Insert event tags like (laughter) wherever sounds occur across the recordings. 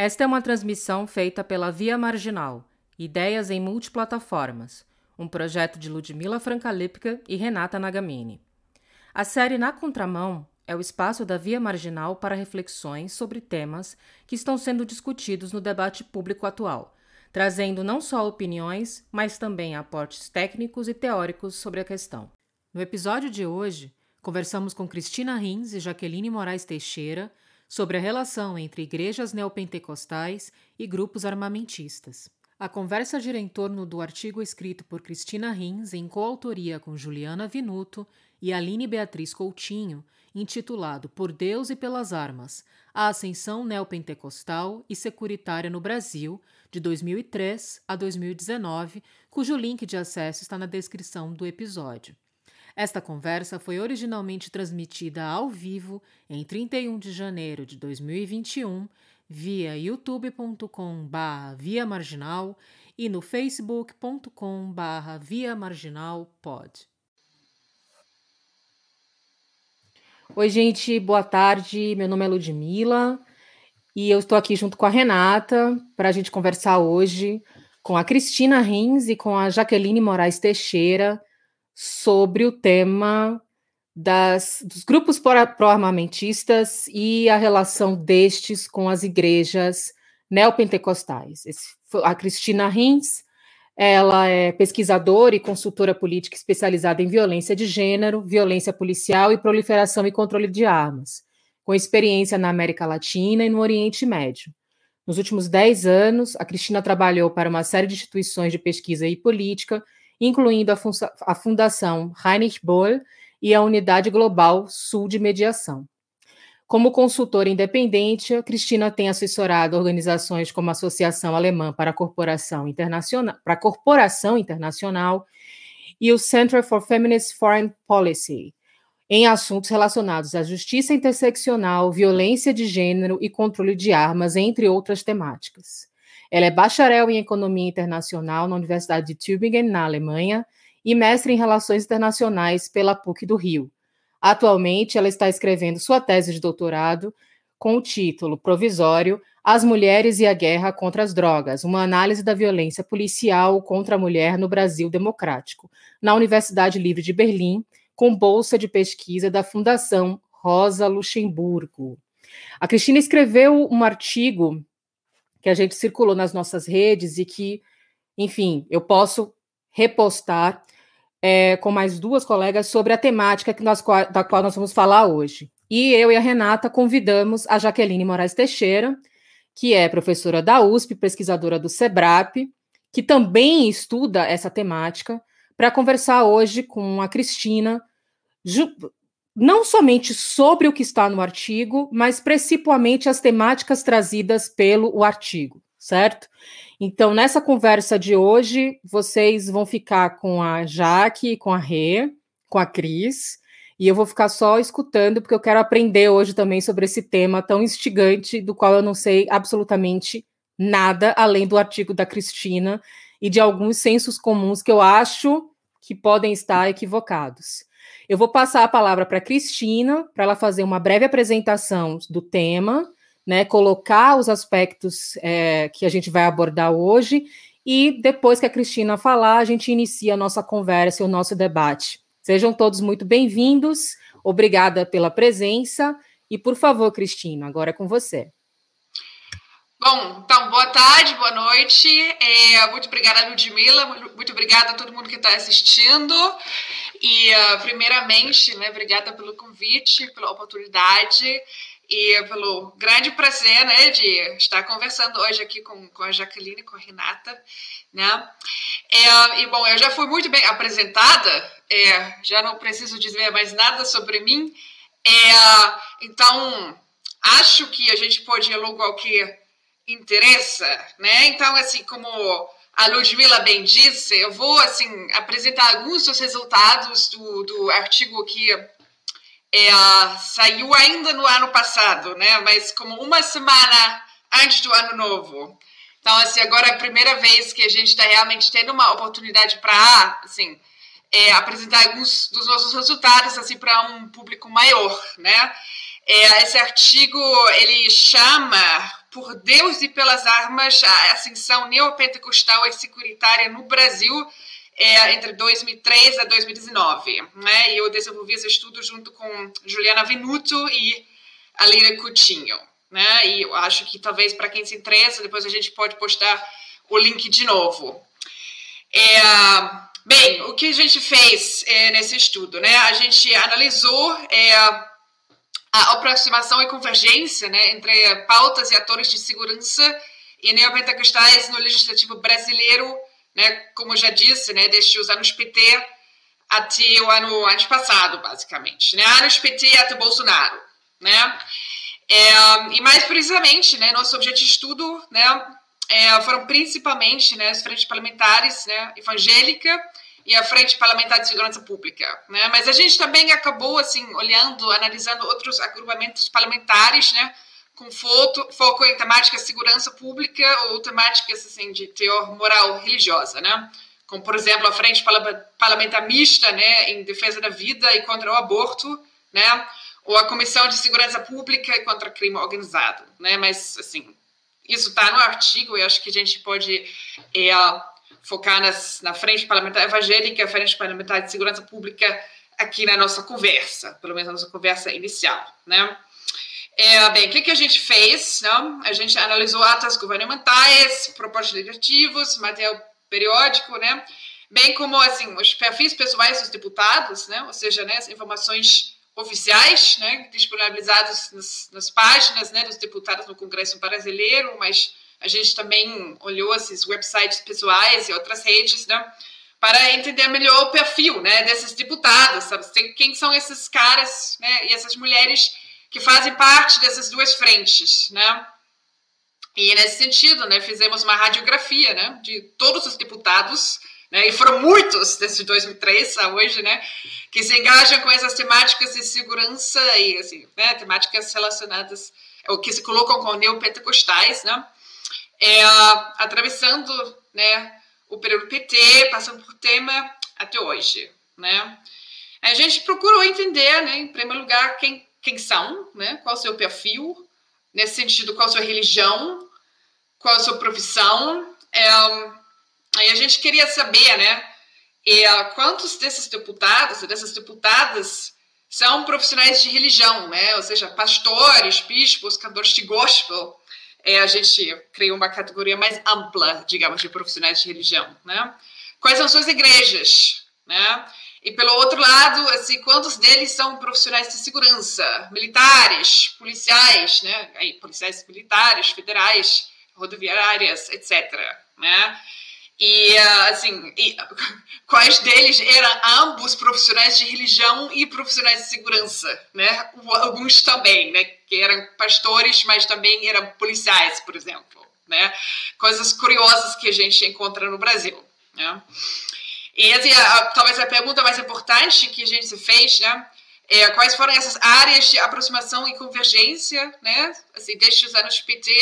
Esta é uma transmissão feita pela Via Marginal, Ideias em Multiplataformas, um projeto de Ludmila Francalipka e Renata Nagamini. A série Na Contramão é o espaço da Via Marginal para reflexões sobre temas que estão sendo discutidos no debate público atual, trazendo não só opiniões, mas também aportes técnicos e teóricos sobre a questão. No episódio de hoje, conversamos com Cristina Rins e Jaqueline Moraes Teixeira sobre a relação entre igrejas neopentecostais e grupos armamentistas. A conversa gira em torno do artigo escrito por Cristina Rins em coautoria com Juliana Vinuto e Aline Beatriz Coutinho, intitulado Por Deus e pelas Armas: A Ascensão Neopentecostal e Securitária no Brasil, de 2003 a 2019, cujo link de acesso está na descrição do episódio. Esta conversa foi originalmente transmitida ao vivo em 31 de janeiro de 2021 via youtube.com/barra via marginal e no facebook.com/barra via marginal pod. Oi, gente, boa tarde. Meu nome é Ludmila e eu estou aqui junto com a Renata para a gente conversar hoje com a Cristina Rins e com a Jaqueline Moraes Teixeira sobre o tema das, dos grupos pró-armamentistas e a relação destes com as igrejas neopentecostais. Esse, a Cristina Rins, ela é pesquisadora e consultora política especializada em violência de gênero, violência policial e proliferação e controle de armas, com experiência na América Latina e no Oriente Médio. Nos últimos dez anos, a Cristina trabalhou para uma série de instituições de pesquisa e política incluindo a, a Fundação Heinrich Boll e a Unidade Global Sul de Mediação. Como consultora independente, a Cristina tem assessorado organizações como a Associação Alemã para a Corporação Internacional, para a Corporação Internacional e o Center for Feminist Foreign Policy, em assuntos relacionados à justiça interseccional, violência de gênero e controle de armas, entre outras temáticas. Ela é bacharel em Economia Internacional na Universidade de Tübingen, na Alemanha, e mestre em Relações Internacionais pela PUC do Rio. Atualmente, ela está escrevendo sua tese de doutorado com o título provisório As Mulheres e a Guerra contra as Drogas, uma análise da violência policial contra a mulher no Brasil Democrático, na Universidade Livre de Berlim, com bolsa de pesquisa da Fundação Rosa Luxemburgo. A Cristina escreveu um artigo que a gente circulou nas nossas redes e que, enfim, eu posso repostar é, com mais duas colegas sobre a temática que nós, da qual nós vamos falar hoje. E eu e a Renata convidamos a Jaqueline Moraes Teixeira, que é professora da USP, pesquisadora do SEBRAP, que também estuda essa temática, para conversar hoje com a Cristina, não somente sobre o que está no artigo, mas principalmente as temáticas trazidas pelo o artigo, certo? Então, nessa conversa de hoje, vocês vão ficar com a Jaque, com a Rê, com a Cris, e eu vou ficar só escutando, porque eu quero aprender hoje também sobre esse tema tão instigante, do qual eu não sei absolutamente nada, além do artigo da Cristina e de alguns sensos comuns que eu acho que podem estar equivocados. Eu vou passar a palavra para Cristina, para ela fazer uma breve apresentação do tema, né, colocar os aspectos é, que a gente vai abordar hoje, e depois que a Cristina falar, a gente inicia a nossa conversa e o nosso debate. Sejam todos muito bem-vindos, obrigada pela presença, e por favor, Cristina, agora é com você. Bom, então, boa tarde, boa noite. É, muito obrigada, Ludmilla. Muito obrigada a todo mundo que está assistindo. E, uh, primeiramente, né, obrigada pelo convite, pela oportunidade e pelo grande prazer né, de estar conversando hoje aqui com, com a Jaqueline, com a Renata. Né? É, e, bom, eu já fui muito bem apresentada, é, já não preciso dizer mais nada sobre mim. É, então, acho que a gente pode logo ao que interessa, né? Então, assim, como a Ludmilla bem disse, eu vou, assim, apresentar alguns dos resultados do, do artigo que é, saiu ainda no ano passado, né? Mas como uma semana antes do ano novo. Então, assim, agora é a primeira vez que a gente está realmente tendo uma oportunidade para, assim, é, apresentar alguns dos nossos resultados, assim, para um público maior, né? É, esse artigo, ele chama por Deus e pelas armas, a ascensão neopentecostal e securitária no Brasil é, entre 2003 a 2019. Né? E eu desenvolvi esse estudo junto com Juliana Venuto e a Coutinho. Né? E eu acho que talvez para quem se interessa, depois a gente pode postar o link de novo. É, bem, o que a gente fez é, nesse estudo? Né? A gente analisou é, a aproximação e convergência né, entre pautas e atores de segurança e neopentecostais no legislativo brasileiro né, como já disse, né, desde os anos PT até o ano antes passado, basicamente, né, anos PT até Bolsonaro, né, é, e mais precisamente, né, nosso objetivo de estudo, né, é, foram principalmente, né, as frentes parlamentares, né, evangélica e a frente parlamentar de segurança pública, né, mas a gente também acabou assim olhando, analisando outros agrupamentos parlamentares, né, com foto, foco em temáticas de segurança pública ou temáticas assim, de teor moral religiosa, né? Como, por exemplo, a Frente Parlamentar Mista né, em defesa da vida e contra o aborto, né? ou a Comissão de Segurança Pública e contra o crime organizado. Né? Mas, assim, isso está no artigo e acho que a gente pode é, focar nas, na Frente Parlamentar Evangélica, a Frente Parlamentar de Segurança Pública aqui na nossa conversa, pelo menos na nossa conversa inicial, né? É, bem, o que, que a gente fez? Não? A gente analisou atas governamentais, propostas legislativas, material periódico, né? bem como assim, os perfis pessoais dos deputados, né? ou seja, né, as informações oficiais né, disponibilizadas nas, nas páginas né, dos deputados no Congresso Brasileiro, mas a gente também olhou esses websites pessoais e outras redes, né, para entender melhor o perfil, né, desses deputados, sabe? Quem são esses caras, né, e essas mulheres que fazem parte dessas duas frentes, né? E nesse sentido, né, fizemos uma radiografia, né, de todos os deputados, né, e foram muitos desde 2003 a hoje, né, que se engajam com essas temáticas de segurança e assim, né, temáticas relacionadas ou que se colocam com neopentecostais, né, é, atravessando, né, o período PT, passando por tema até hoje, né. A gente procurou entender, né, em primeiro lugar, quem quem são, né? qual o seu perfil, nesse sentido, qual a sua religião, qual a sua profissão. É, aí a gente queria saber, né, é, quantos desses deputados, dessas deputadas, são profissionais de religião, né? ou seja, pastores, bispos, cantores de gospel. É, a gente criou uma categoria mais ampla, digamos, de profissionais de religião. Né? Quais são suas igrejas? Né? E pelo outro lado, assim, quantos deles são profissionais de segurança, militares, policiais, né? Aí, policiais militares, federais, rodoviárias, etc. Né? E assim, e, (laughs) quais deles eram ambos profissionais de religião e profissionais de segurança, né? Alguns também, né? Que eram pastores, mas também eram policiais, por exemplo, né? Coisas curiosas que a gente encontra no Brasil, né? E assim, a, talvez a pergunta mais importante que a gente fez, né? É, quais foram essas áreas de aproximação e convergência, né? Assim, desde os anos PT.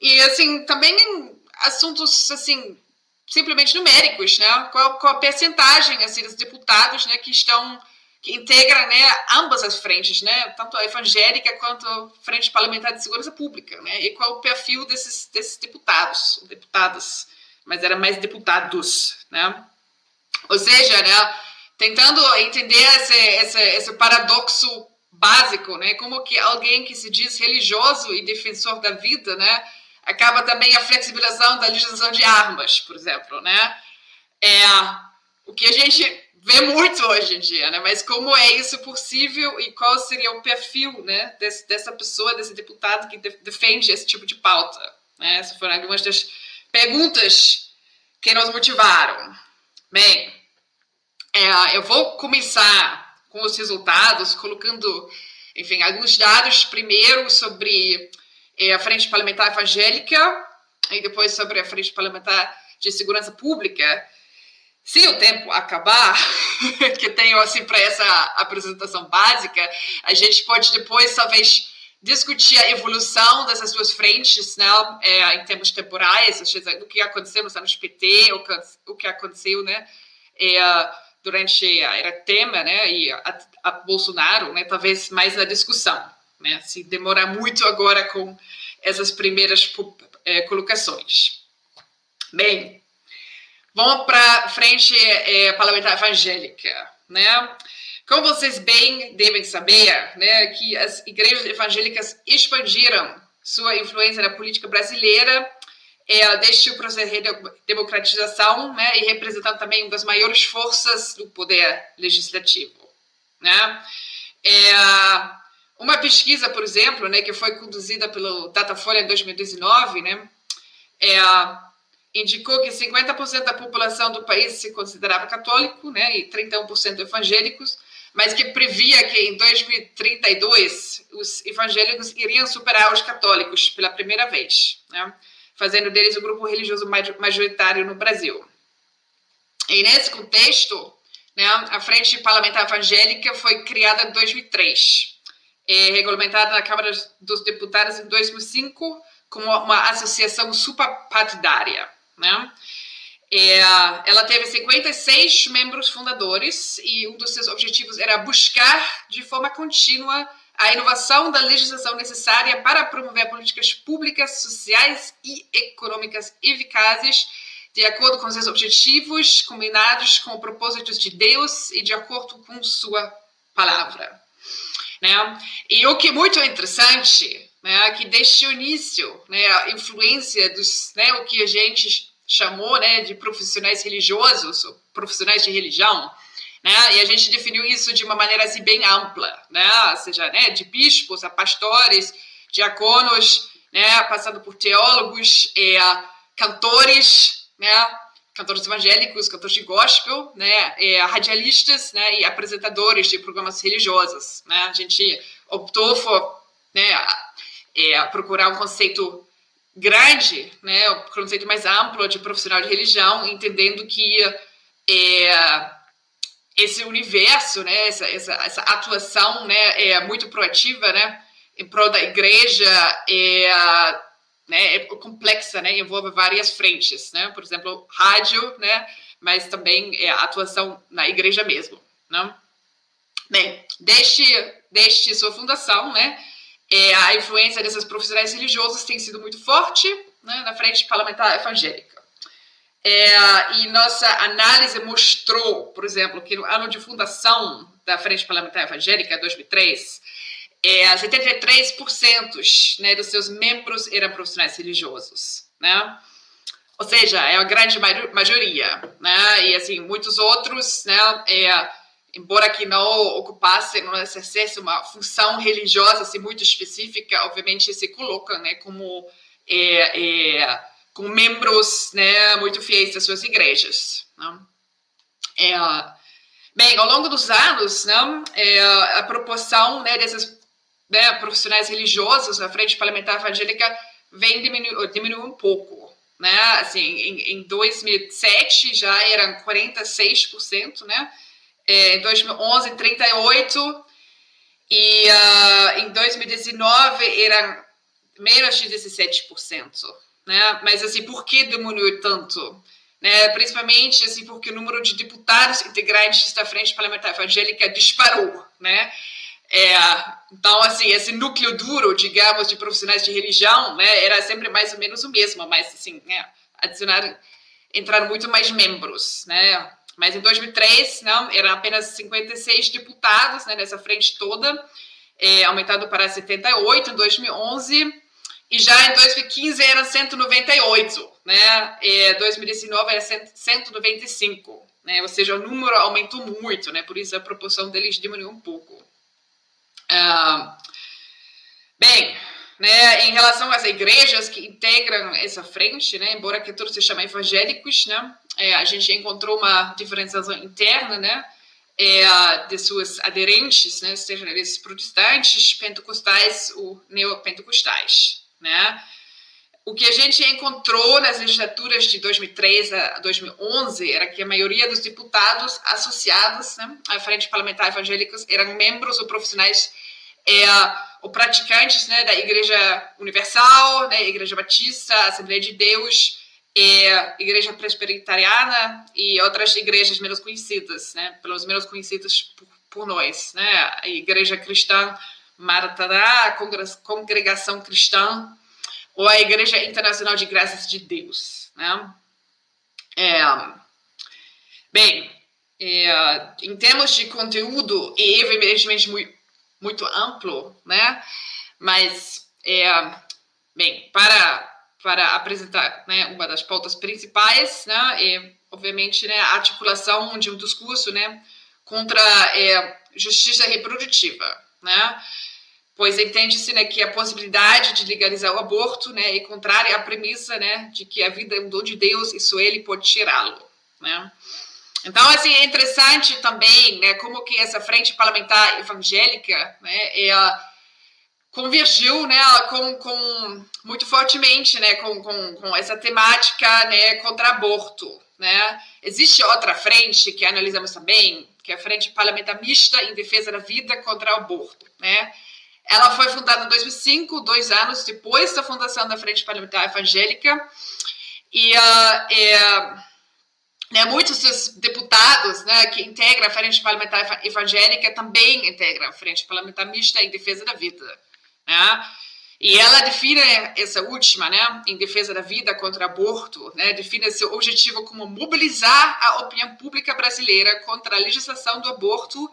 E, assim, também assuntos, assim, simplesmente numéricos, né? Qual, qual a percentagem, assim, dos deputados, né, que estão, que integram, né, ambas as frentes, né? Tanto a evangélica quanto a frente parlamentar de segurança pública, né? E qual o perfil desses, desses deputados, deputadas, mas era mais deputados, né? Ou seja, né, tentando entender esse, esse, esse paradoxo básico, né, como que alguém que se diz religioso e defensor da vida, né, acaba também a flexibilização da legislação de armas, por exemplo, né, é o que a gente vê muito hoje em dia, né, mas como é isso possível e qual seria o perfil, né, desse, dessa pessoa, desse deputado que defende esse tipo de pauta, né, essas foram algumas das perguntas que nos motivaram. Bem, é, eu vou começar com os resultados, colocando, enfim, alguns dados primeiro sobre a Frente Parlamentar Evangélica e depois sobre a Frente Parlamentar de Segurança Pública. Se o tempo acabar, (laughs) que tenho assim para essa apresentação básica, a gente pode depois talvez discutir a evolução dessas duas frentes, né, é, em termos temporais, o que aconteceu nos anos PT, o que aconteceu, né, é, durante a era Temer, né, e a, a Bolsonaro, né, talvez mais na discussão, né? Se demorar muito agora com essas primeiras é, colocações. Bem, vamos para frente é, parlamentar evangélica, né? Como vocês bem devem saber, né, que as igrejas evangélicas expandiram sua influência na política brasileira é, desde o processo de democratização né, e representando também uma das maiores forças do poder legislativo. Né? É, uma pesquisa, por exemplo, né, que foi conduzida pelo Datafolha em 2019, né, é, indicou que 50% da população do país se considerava católico né, e 31% evangélicos, mas que previa que em 2032 os evangélicos iriam superar os católicos pela primeira vez, né? fazendo deles o grupo religioso majoritário no Brasil. E nesse contexto, né, a Frente Parlamentar Evangélica foi criada em 2003, é, regulamentada na Câmara dos Deputados em 2005 como uma associação suprapartidária. Né? É, ela teve 56 membros fundadores e um dos seus objetivos era buscar de forma contínua a inovação da legislação necessária para promover políticas públicas, sociais e econômicas eficazes de acordo com seus objetivos, combinados com propósitos de Deus e de acordo com sua palavra. Né? E o que é muito interessante, né, que desde o início, né, a influência dos, né, o que a gente chamou né, de profissionais religiosos, profissionais de religião, né? E a gente definiu isso de uma maneira assim, bem ampla, né? Ou seja, né, de bispos a pastores, diaconos, né, passando por teólogos, é, cantores, né, cantores evangélicos, cantores de gospel, né, é, radialistas, né, e apresentadores de programas religiosos, né? A gente optou por, né, é, procurar um conceito grande, né, o conceito mais amplo de profissional de religião, entendendo que é, esse universo, né, essa, essa, essa, atuação, né, é muito proativa, né, em prol da igreja, é, né, é complexa, né, envolve várias frentes, né, por exemplo, rádio, né, mas também é a atuação na igreja mesmo, né. Bem, desde, desde sua fundação, né, é, a influência desses profissionais religiosos tem sido muito forte né, na frente parlamentar evangélica. É, e nossa análise mostrou, por exemplo, que no ano de fundação da Frente Parlamentar Evangélica, 2003, é, 73% né, dos seus membros eram profissionais religiosos, né? Ou seja, é a grande maioria, né? E assim, muitos outros, né, é, embora que não ocupassem, não exercessem uma função religiosa assim, muito específica, obviamente se colocam né, como, é, é, como membros né, muito fiéis das suas igrejas. Né? É, bem, ao longo dos anos, né, é, a proporção né, desses né, profissionais religiosos na frente parlamentar evangélica vem diminuindo diminu um pouco. Né? Assim, em, em 2007 já eram 46%, né? é, em 2011, 38, e uh, em 2019 era menos de 17%. Né? Mas, assim, por que diminuiu tanto? Né? Principalmente, assim, porque o número de deputados integrantes da Frente Parlamentar Evangélica disparou, né? É, então, assim, esse núcleo duro, digamos, de profissionais de religião, né, era sempre mais ou menos o mesmo, mas, assim, né, entraram muito mais membros, né, mas em 2003, não, eram apenas 56 deputados né, nessa frente toda, é, aumentado para 78 em 2011, e já em 2015 eram 198, né? Em 2019 era 195, né? Ou seja, o número aumentou muito, né? Por isso a proporção deles diminuiu um pouco. Ah, bem, né, em relação às igrejas que integram essa frente, né, embora que todos se chamem evangélicos, né, é, a gente encontrou uma diferenciação interna, né, é, de suas aderentes, né, sejam eles protestantes, pentecostais ou neopentecostais, né. O que a gente encontrou nas legislaturas de 2003 a 2011 era que a maioria dos deputados associados né, à Frente Parlamentar Evangélicos eram membros ou profissionais é, ou praticantes né, da Igreja Universal, né, Igreja Batista, Assembleia de Deus, é, Igreja Presbiteriana e outras igrejas menos conhecidas, né, pelos menos conhecidas por, por nós, né, a Igreja Cristã Maratará, Congregação Cristã ou a Igreja Internacional de Graças de Deus, né? É, bem, é, em termos de conteúdo, e evidentemente muito, muito amplo, né? Mas, é, bem, para para apresentar né, uma das pautas principais, né, e, obviamente, né, a articulação de um discurso né, contra é, justiça reprodutiva, né, pois entende-se né, que a possibilidade de legalizar o aborto né, é contrária à premissa né, de que a vida é um dom de Deus e só ele pode tirá-lo. Né. Então, assim, é interessante também né, como que essa frente parlamentar evangélica né, convergiu né, com, com, muito fortemente né, com, com, com essa temática né, contra aborto. Né? Existe outra frente que analisamos também, que é a Frente Parlamentar Mista em Defesa da Vida contra o Aborto. Né? Ela foi fundada em 2005, dois anos depois da fundação da Frente Parlamentar Evangélica, e uh, né, muitos dos deputados né, que integram a Frente Parlamentar Evangélica também integram a Frente Parlamentar Mista em Defesa da Vida. Né? E ela define essa última, né, em defesa da vida contra aborto, né, define seu objetivo como mobilizar a opinião pública brasileira contra a legislação do aborto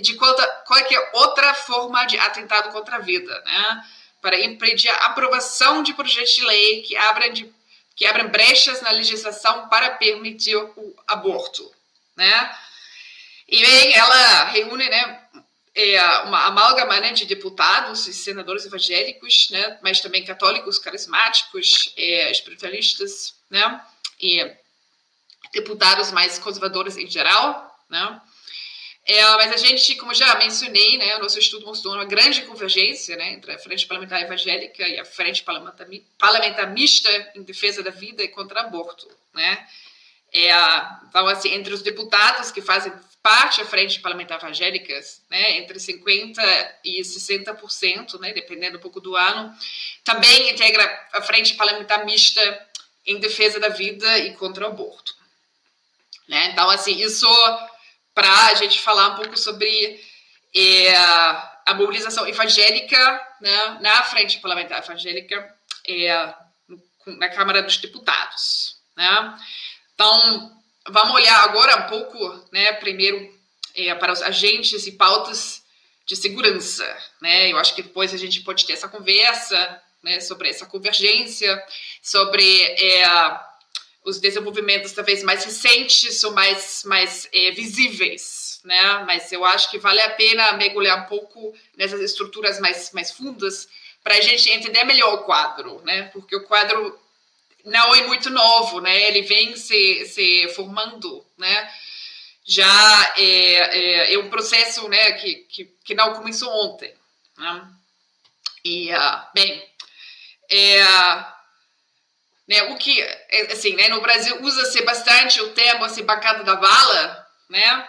de qualquer outra forma de atentado contra a vida, né, para impedir a aprovação de projetos de lei que abram, de, que abram brechas na legislação para permitir o aborto, né. E bem, ela reúne, né, é uma amálgama né, de deputados e senadores evangélicos, né, mas também católicos, carismáticos, é, espiritualistas, né, e deputados mais conservadores em geral, né. É, mas a gente, como já mencionei, né, o nosso estudo mostrou uma grande convergência né, entre a Frente Parlamentar Evangélica e a Frente Parlamentar, parlamentar Mista em defesa da vida e contra aborto. Né. É, então, assim, entre os deputados que fazem parte da frente parlamentar evangélica, né, entre 50% e 60%, né, dependendo um pouco do ano, também integra a frente parlamentar mista em defesa da vida e contra o aborto. Né? Então, assim, isso para a gente falar um pouco sobre é, a mobilização evangélica né, na frente parlamentar evangélica é, na Câmara dos Deputados. Né? Então, Vamos olhar agora um pouco, né, primeiro é, para os agentes e pautas de segurança, né? Eu acho que depois a gente pode ter essa conversa, né, sobre essa convergência, sobre é, os desenvolvimentos talvez mais recentes ou mais mais é, visíveis, né? Mas eu acho que vale a pena mergulhar um pouco nessas estruturas mais mais fundas para a gente entender melhor o quadro, né? Porque o quadro não é muito novo, né? Ele vem se, se formando, né? Já é, é, é um processo, né, que, que, que não começou ontem. Né? E, uh, bem, é, né, o que, é, assim, né, no Brasil usa-se bastante o termo assim, bancada da bala, né?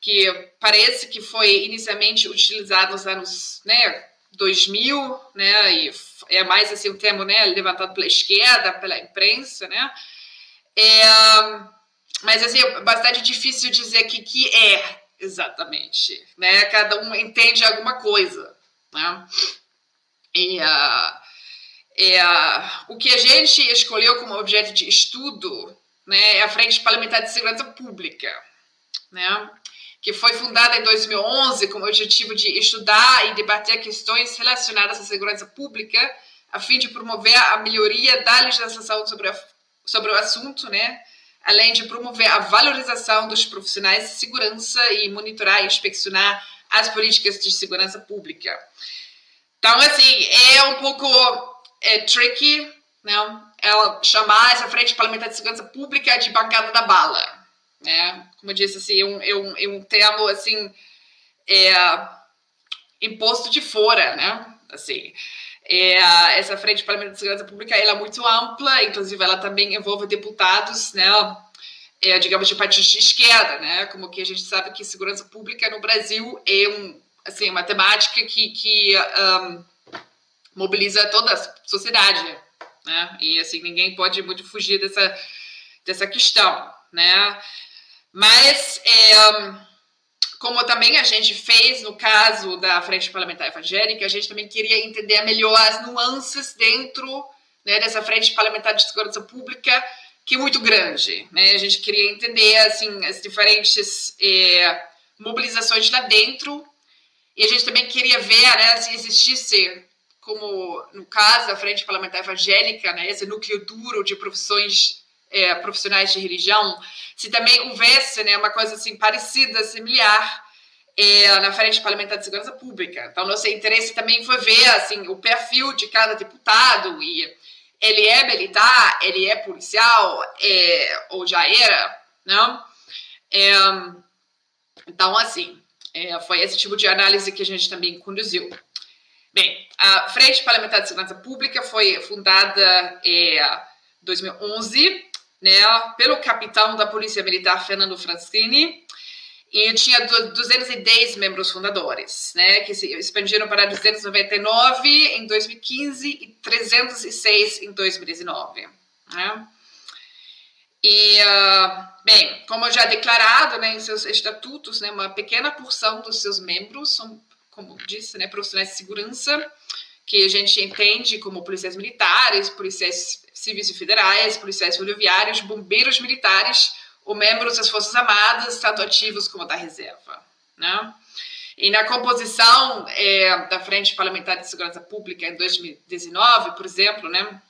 Que parece que foi inicialmente utilizado nos anos, né, 2000, né, e é mais assim um termo, né, levantado pela esquerda, pela imprensa, né, é, mas assim, é bastante difícil dizer que que é exatamente, né, cada um entende alguma coisa, né, e uh, é, o que a gente escolheu como objeto de estudo, né, é a Frente Parlamentar de Segurança Pública, né, que foi fundada em 2011 com o objetivo de estudar e debater questões relacionadas à segurança pública, a fim de promover a melhoria da legislação sobre, a, sobre o assunto, né? além de promover a valorização dos profissionais de segurança e monitorar e inspecionar as políticas de segurança pública. Então, assim, é um pouco é, tricky, né? Ela chamar essa frente parlamentar de segurança pública de bancada da bala né? Como eu disse, assim, um, um, um termo, assim, é, imposto de fora, né? Assim, é, essa frente parlamentar de segurança pública ela é muito ampla, inclusive ela também envolve deputados, né? É, digamos, de partidos de esquerda, né? Como que a gente sabe que segurança pública no Brasil é um, assim, uma temática que, que um, mobiliza toda a sociedade, né? E, assim, ninguém pode muito fugir dessa, dessa questão, né? Mas, é, como também a gente fez no caso da Frente Parlamentar Evangélica, a gente também queria entender melhor as nuances dentro né, dessa Frente Parlamentar de Segurança Pública, que é muito grande. Né? A gente queria entender assim as diferentes é, mobilizações lá dentro, e a gente também queria ver né, se existisse, como no caso da Frente Parlamentar Evangélica, né, esse núcleo duro de profissões é, profissionais de religião, se também houvesse né, uma coisa assim parecida, similar, é, na frente parlamentar de segurança pública. Então, nosso interesse também foi ver assim o perfil de cada deputado e ele é militar, ele é policial, é, ou já era, não? É, então, assim, é, foi esse tipo de análise que a gente também conduziu. Bem, a Frente Parlamentar de Segurança Pública foi fundada em é, 2011 né, pelo capitão da Polícia Militar Fernando Francini, e tinha 210 membros fundadores, né, que se expandiram para 299 em 2015 e 306 em 2019. Né? E, uh, bem, como já declarado né, em seus estatutos, né, uma pequena porção dos seus membros são, como disse, né, profissionais de segurança, que a gente entende como policiais militares, policiais civis e federais, policiais rodoviários, bombeiros militares ou membros das Forças Armadas, tanto ativos como da reserva. Né? E na composição é, da Frente Parlamentar de Segurança Pública em 2019, por exemplo, né,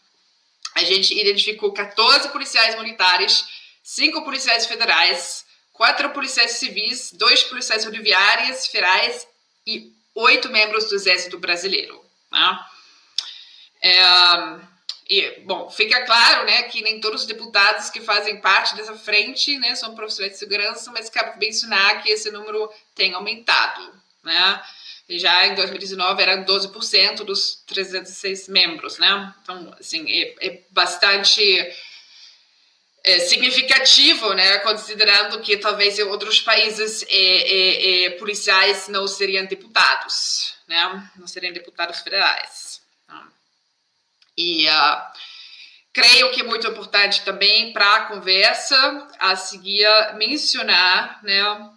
a gente identificou 14 policiais militares, 5 policiais federais, 4 policiais civis, 2 policiais rodoviários federais e 8 membros do Exército Brasileiro. Né? É, e, bom, fica claro, né, que nem todos os deputados que fazem parte dessa frente, né, são profissionais de segurança, mas cabe mencionar que esse número tem aumentado, né? Já em 2019 era 12% dos 306 membros, né? Então, assim, é, é bastante é, significativo, né? Considerando que talvez em outros países é, é, é policiais não seriam deputados, né? Não seriam deputados federais. Né? E uh, creio que é muito importante também para a conversa a seguir mencionar né,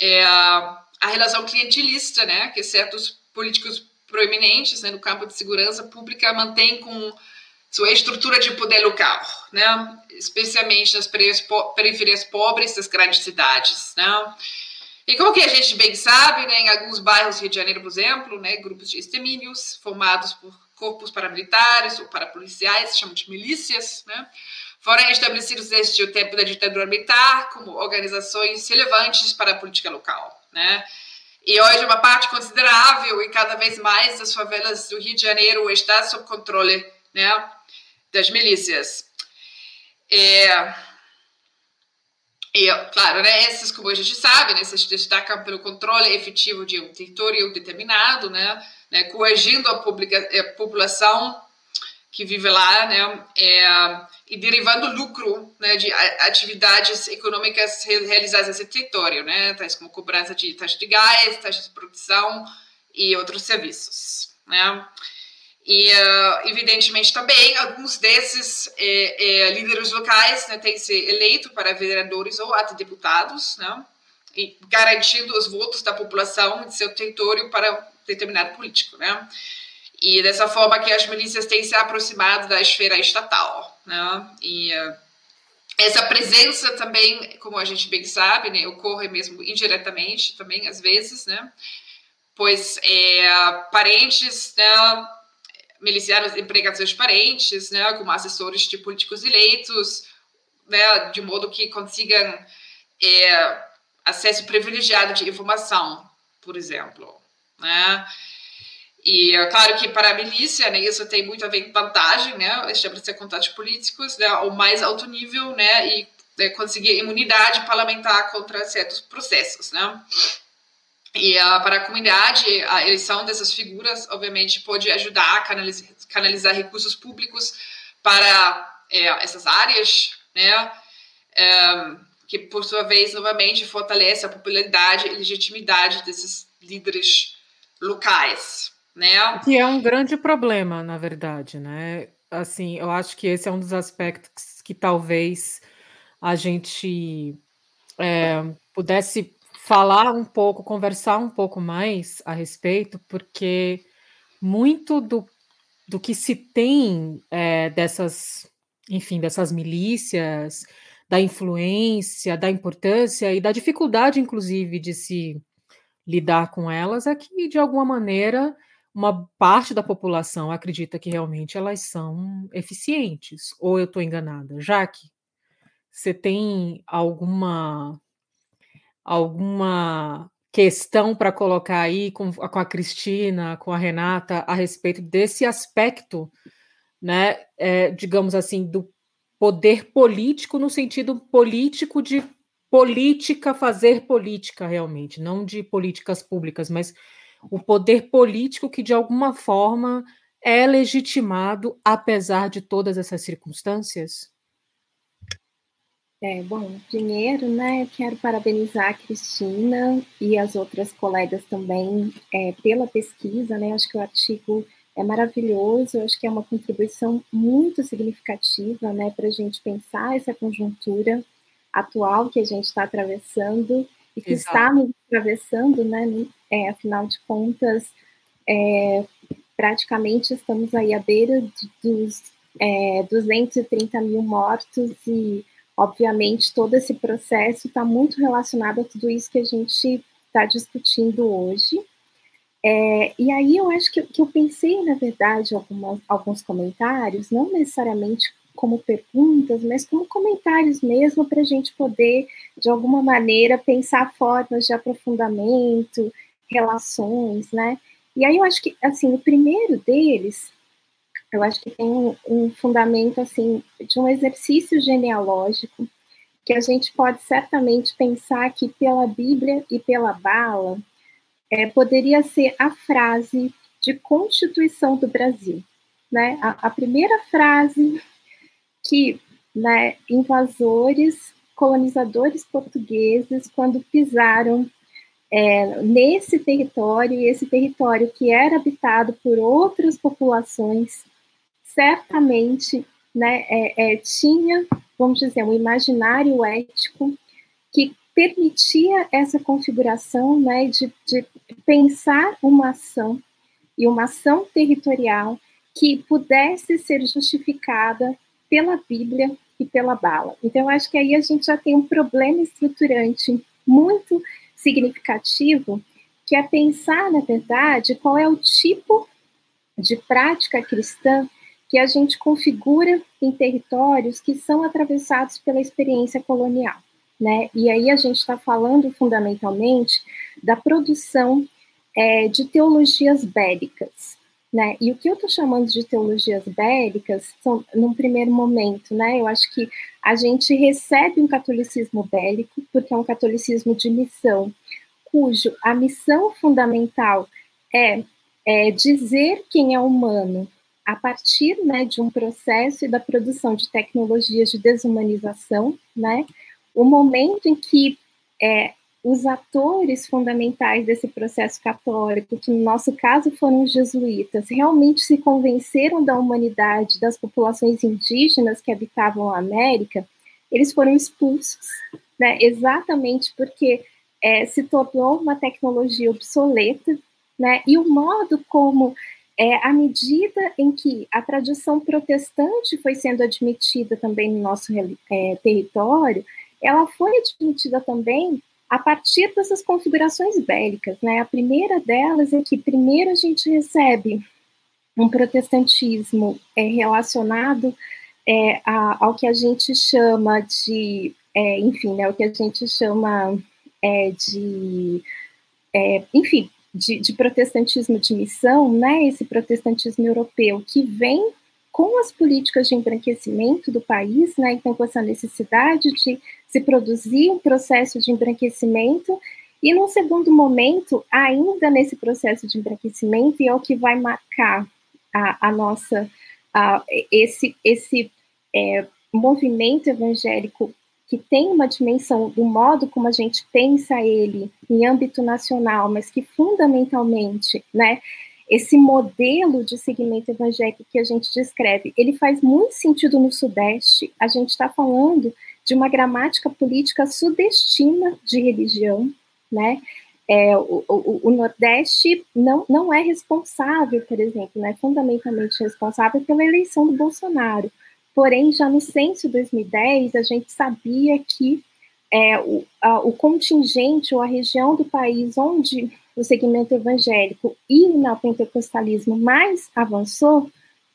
é, a relação clientelista né, que certos políticos proeminentes né, no campo de segurança pública mantêm com sua estrutura de poder local, né, especialmente nas periferias pobres das grandes cidades. Né. E como que a gente bem sabe, né, em alguns bairros do Rio de Janeiro, por exemplo, né, grupos de extermínios formados por corpos paramilitares ou parapoliciais, chamam de milícias, né? foram estabelecidos desde o tempo da ditadura militar como organizações relevantes para a política local. Né? E hoje uma parte considerável e cada vez mais das favelas do Rio de Janeiro está sob controle né, das milícias. E, e, claro, né, esses, como a gente sabe, né, se destacam pelo controle efetivo de um território determinado, né, né, coagindo a, publica, a, população que vive lá, né, é, e derivando lucro né, de atividades econômicas realizadas nesse território, né, tais como cobrança de taxa de gás, taxa de produção e outros serviços. Né. E, uh, evidentemente, também alguns desses é, é, líderes locais né, têm que ser eleitos para vereadores ou até deputados, né, e garantindo os votos da população de seu território para determinado político, né? E dessa forma que as milícias têm se aproximado da esfera estatal, né? E uh, essa presença também, como a gente bem sabe, né, ocorre mesmo indiretamente também às vezes, né? Pois é, parentes, né, milicianos empregados seus parentes, né, como assessores de políticos eleitos, né, de modo que consigam é, acesso privilegiado de informação, por exemplo. Né? E é claro que para a milícia, né, isso tem muito a ver com vantagem, né, estabelecer contatos políticos né, ao mais alto nível, né, e né, conseguir imunidade parlamentar contra certos processos, né. E uh, para a comunidade, a eleição dessas figuras, obviamente, pode ajudar a canalizar, canalizar recursos públicos para é, essas áreas, né, é, que, por sua vez, novamente, fortalece a popularidade e legitimidade desses líderes locais, né? Que é um grande problema, na verdade, né? Assim, eu acho que esse é um dos aspectos que talvez a gente é, pudesse falar um pouco, conversar um pouco mais a respeito, porque muito do, do que se tem é, dessas, enfim, dessas milícias, da influência, da importância e da dificuldade, inclusive, de se lidar com elas, é que, de alguma maneira, uma parte da população acredita que realmente elas são eficientes. Ou eu estou enganada? Jaque, você tem alguma alguma questão para colocar aí com, com a Cristina, com a Renata, a respeito desse aspecto, né, é, digamos assim, do poder político no sentido político de política fazer política realmente, não de políticas públicas, mas o poder político que de alguma forma é legitimado apesar de todas essas circunstâncias? É, bom, primeiro, né, eu quero parabenizar a Cristina e as outras colegas também é, pela pesquisa, né, acho que o artigo é maravilhoso, acho que é uma contribuição muito significativa, né, para a gente pensar essa conjuntura atual que a gente está atravessando e que Exato. está nos atravessando, né, é, afinal de contas, é, praticamente estamos aí à beira de, dos é, 230 mil mortos e Obviamente, todo esse processo está muito relacionado a tudo isso que a gente está discutindo hoje. É, e aí eu acho que, que, eu pensei, na verdade, algumas, alguns comentários, não necessariamente como perguntas, mas como comentários mesmo, para a gente poder, de alguma maneira, pensar formas de aprofundamento, relações, né? E aí eu acho que, assim, o primeiro deles eu acho que tem um, fundamento assim de um exercício genealógico que a gente pode certamente pensar que pela Bíblia e pela bala é, poderia ser a frase de Constituição do Brasil, né? A, a primeira frase que né, invasores, colonizadores portugueses, quando pisaram é, nesse território, e esse território que era habitado por outras populações certamente né, é, é, tinha, vamos dizer, um imaginário ético que permitia essa configuração né, de, de pensar uma ação e uma ação territorial que pudesse ser justificada pela Bíblia e pela bala. Então, acho que aí a gente já tem um problema estruturante muito significativo, que é pensar, na verdade, qual é o tipo de prática cristã que a gente configura em territórios que são atravessados pela experiência colonial. Né? E aí a gente está falando fundamentalmente da produção é, de teologias bélicas. Né? E o que eu estou chamando de teologias bélicas são, num primeiro momento, né? Eu acho que a gente recebe um catolicismo bélico, porque é um catolicismo de missão, cujo a missão fundamental é, é dizer quem é humano a partir né, de um processo e da produção de tecnologias de desumanização, né, o momento em que é, os atores fundamentais desse processo católico, que no nosso caso foram os jesuítas, realmente se convenceram da humanidade das populações indígenas que habitavam a América, eles foram expulsos, né, exatamente porque é, se tornou uma tecnologia obsoleta, né, e o modo como é, à medida em que a tradição protestante foi sendo admitida também no nosso é, território, ela foi admitida também a partir dessas configurações bélicas. Né? A primeira delas é que, primeiro, a gente recebe um protestantismo é, relacionado é, a, ao que a gente chama de, enfim, né, o que a gente chama de, enfim, de, de protestantismo de missão, né, esse protestantismo europeu que vem com as políticas de embranquecimento do país, né, então com essa necessidade de se produzir um processo de embranquecimento, e num segundo momento, ainda nesse processo de embranquecimento, e é o que vai marcar a, a nossa, a, esse, esse é, movimento evangélico que tem uma dimensão do modo como a gente pensa ele em âmbito nacional, mas que fundamentalmente, né, esse modelo de segmento evangélico que a gente descreve, ele faz muito sentido no Sudeste. A gente está falando de uma gramática política sudestina de religião, né? É, o, o, o, Nordeste não, não é responsável, por exemplo, né, fundamentalmente responsável pela eleição do Bolsonaro. Porém, já no censo 2010, a gente sabia que é, o, a, o contingente ou a região do país onde o segmento evangélico e o neopentecostalismo mais avançou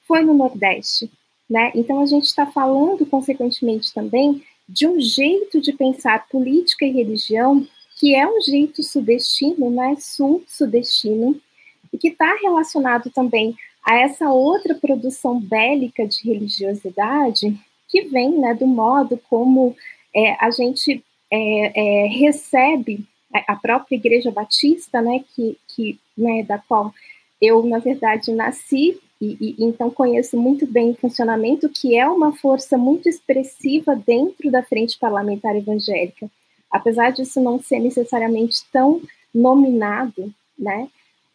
foi no Nordeste. Né? Então, a gente está falando, consequentemente, também de um jeito de pensar política e religião que é um jeito sudestino, né? sul-sudestino, e que está relacionado também a essa outra produção bélica de religiosidade que vem né, do modo como é, a gente é, é, recebe a própria Igreja Batista, né, que, que, né, da qual eu, na verdade, nasci, e, e, então conheço muito bem o funcionamento, que é uma força muito expressiva dentro da frente parlamentar evangélica. Apesar disso não ser necessariamente tão nominado, né,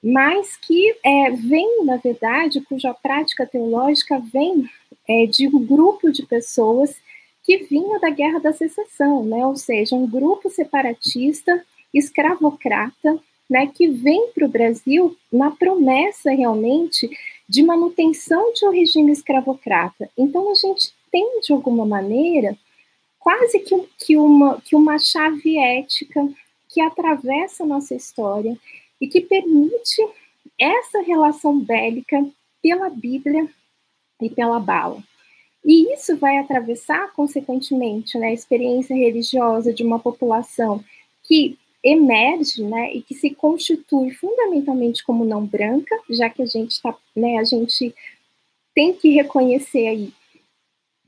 mas que é, vem, na verdade, cuja prática teológica vem é, de um grupo de pessoas que vinha da Guerra da Secessão, né? ou seja, um grupo separatista, escravocrata, né, que vem para o Brasil na promessa realmente de manutenção de um regime escravocrata. Então a gente tem, de alguma maneira, quase que, que, uma, que uma chave ética que atravessa a nossa história e que permite essa relação bélica pela Bíblia e pela bala. E isso vai atravessar, consequentemente, né, a experiência religiosa de uma população que emerge, né, e que se constitui fundamentalmente como não branca, já que a gente está, né, a gente tem que reconhecer aí,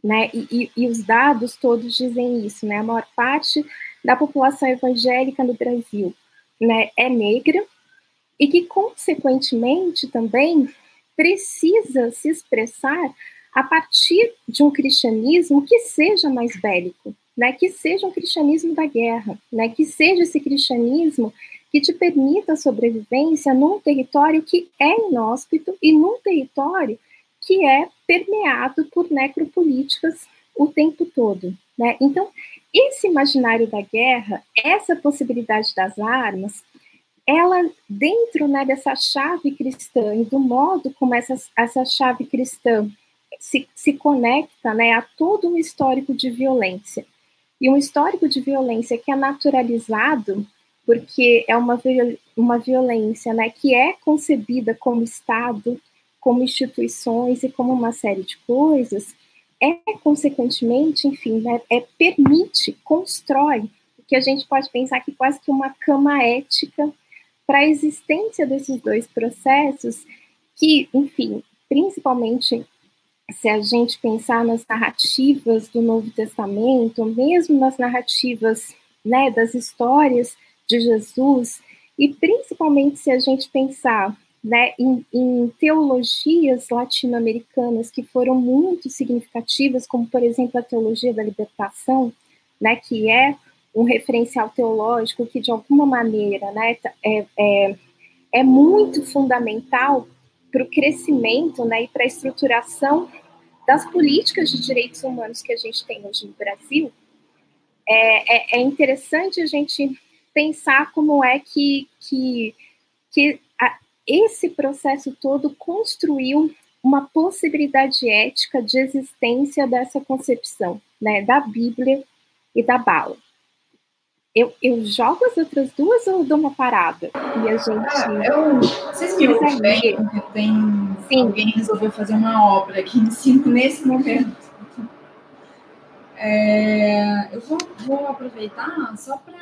né, e, e, e, os dados todos dizem isso, né, a maior parte da população evangélica no Brasil, né, é negra e que consequentemente também precisa se expressar a partir de um cristianismo que seja mais bélico, né, que seja um cristianismo da guerra, né, que seja esse cristianismo que te permita a sobrevivência num território que é inóspito e num território que é permeado por necropolíticas o tempo todo. Né? Então, esse imaginário da guerra, essa possibilidade das armas, ela, dentro né, dessa chave cristã e do modo como essa, essa chave cristã se, se conecta né, a todo um histórico de violência. E um histórico de violência que é naturalizado, porque é uma, uma violência né, que é concebida como Estado, como instituições e como uma série de coisas, é, consequentemente, enfim, né, é, permite, constrói, que a gente pode pensar que quase que uma cama ética para a existência desses dois processos, que, enfim, principalmente se a gente pensar nas narrativas do Novo Testamento, mesmo nas narrativas né, das histórias de Jesus, e principalmente se a gente pensar né, em, em teologias latino-americanas que foram muito significativas, como por exemplo a teologia da libertação, né, que é um referencial teológico que de alguma maneira né, é, é, é muito fundamental para o crescimento né, e para a estruturação das políticas de direitos humanos que a gente tem hoje no Brasil, é, é, é interessante a gente pensar como é que, que, que a, esse processo todo construiu uma possibilidade ética de existência dessa concepção, né, da Bíblia e da bala eu, eu jogo as outras duas ou dou uma parada? E a gente. Ah, eu, vocês me ouvem bem? Porque tem. Sim. Alguém resolveu fazer uma obra aqui nesse momento. É, eu vou, vou, aproveitar só para,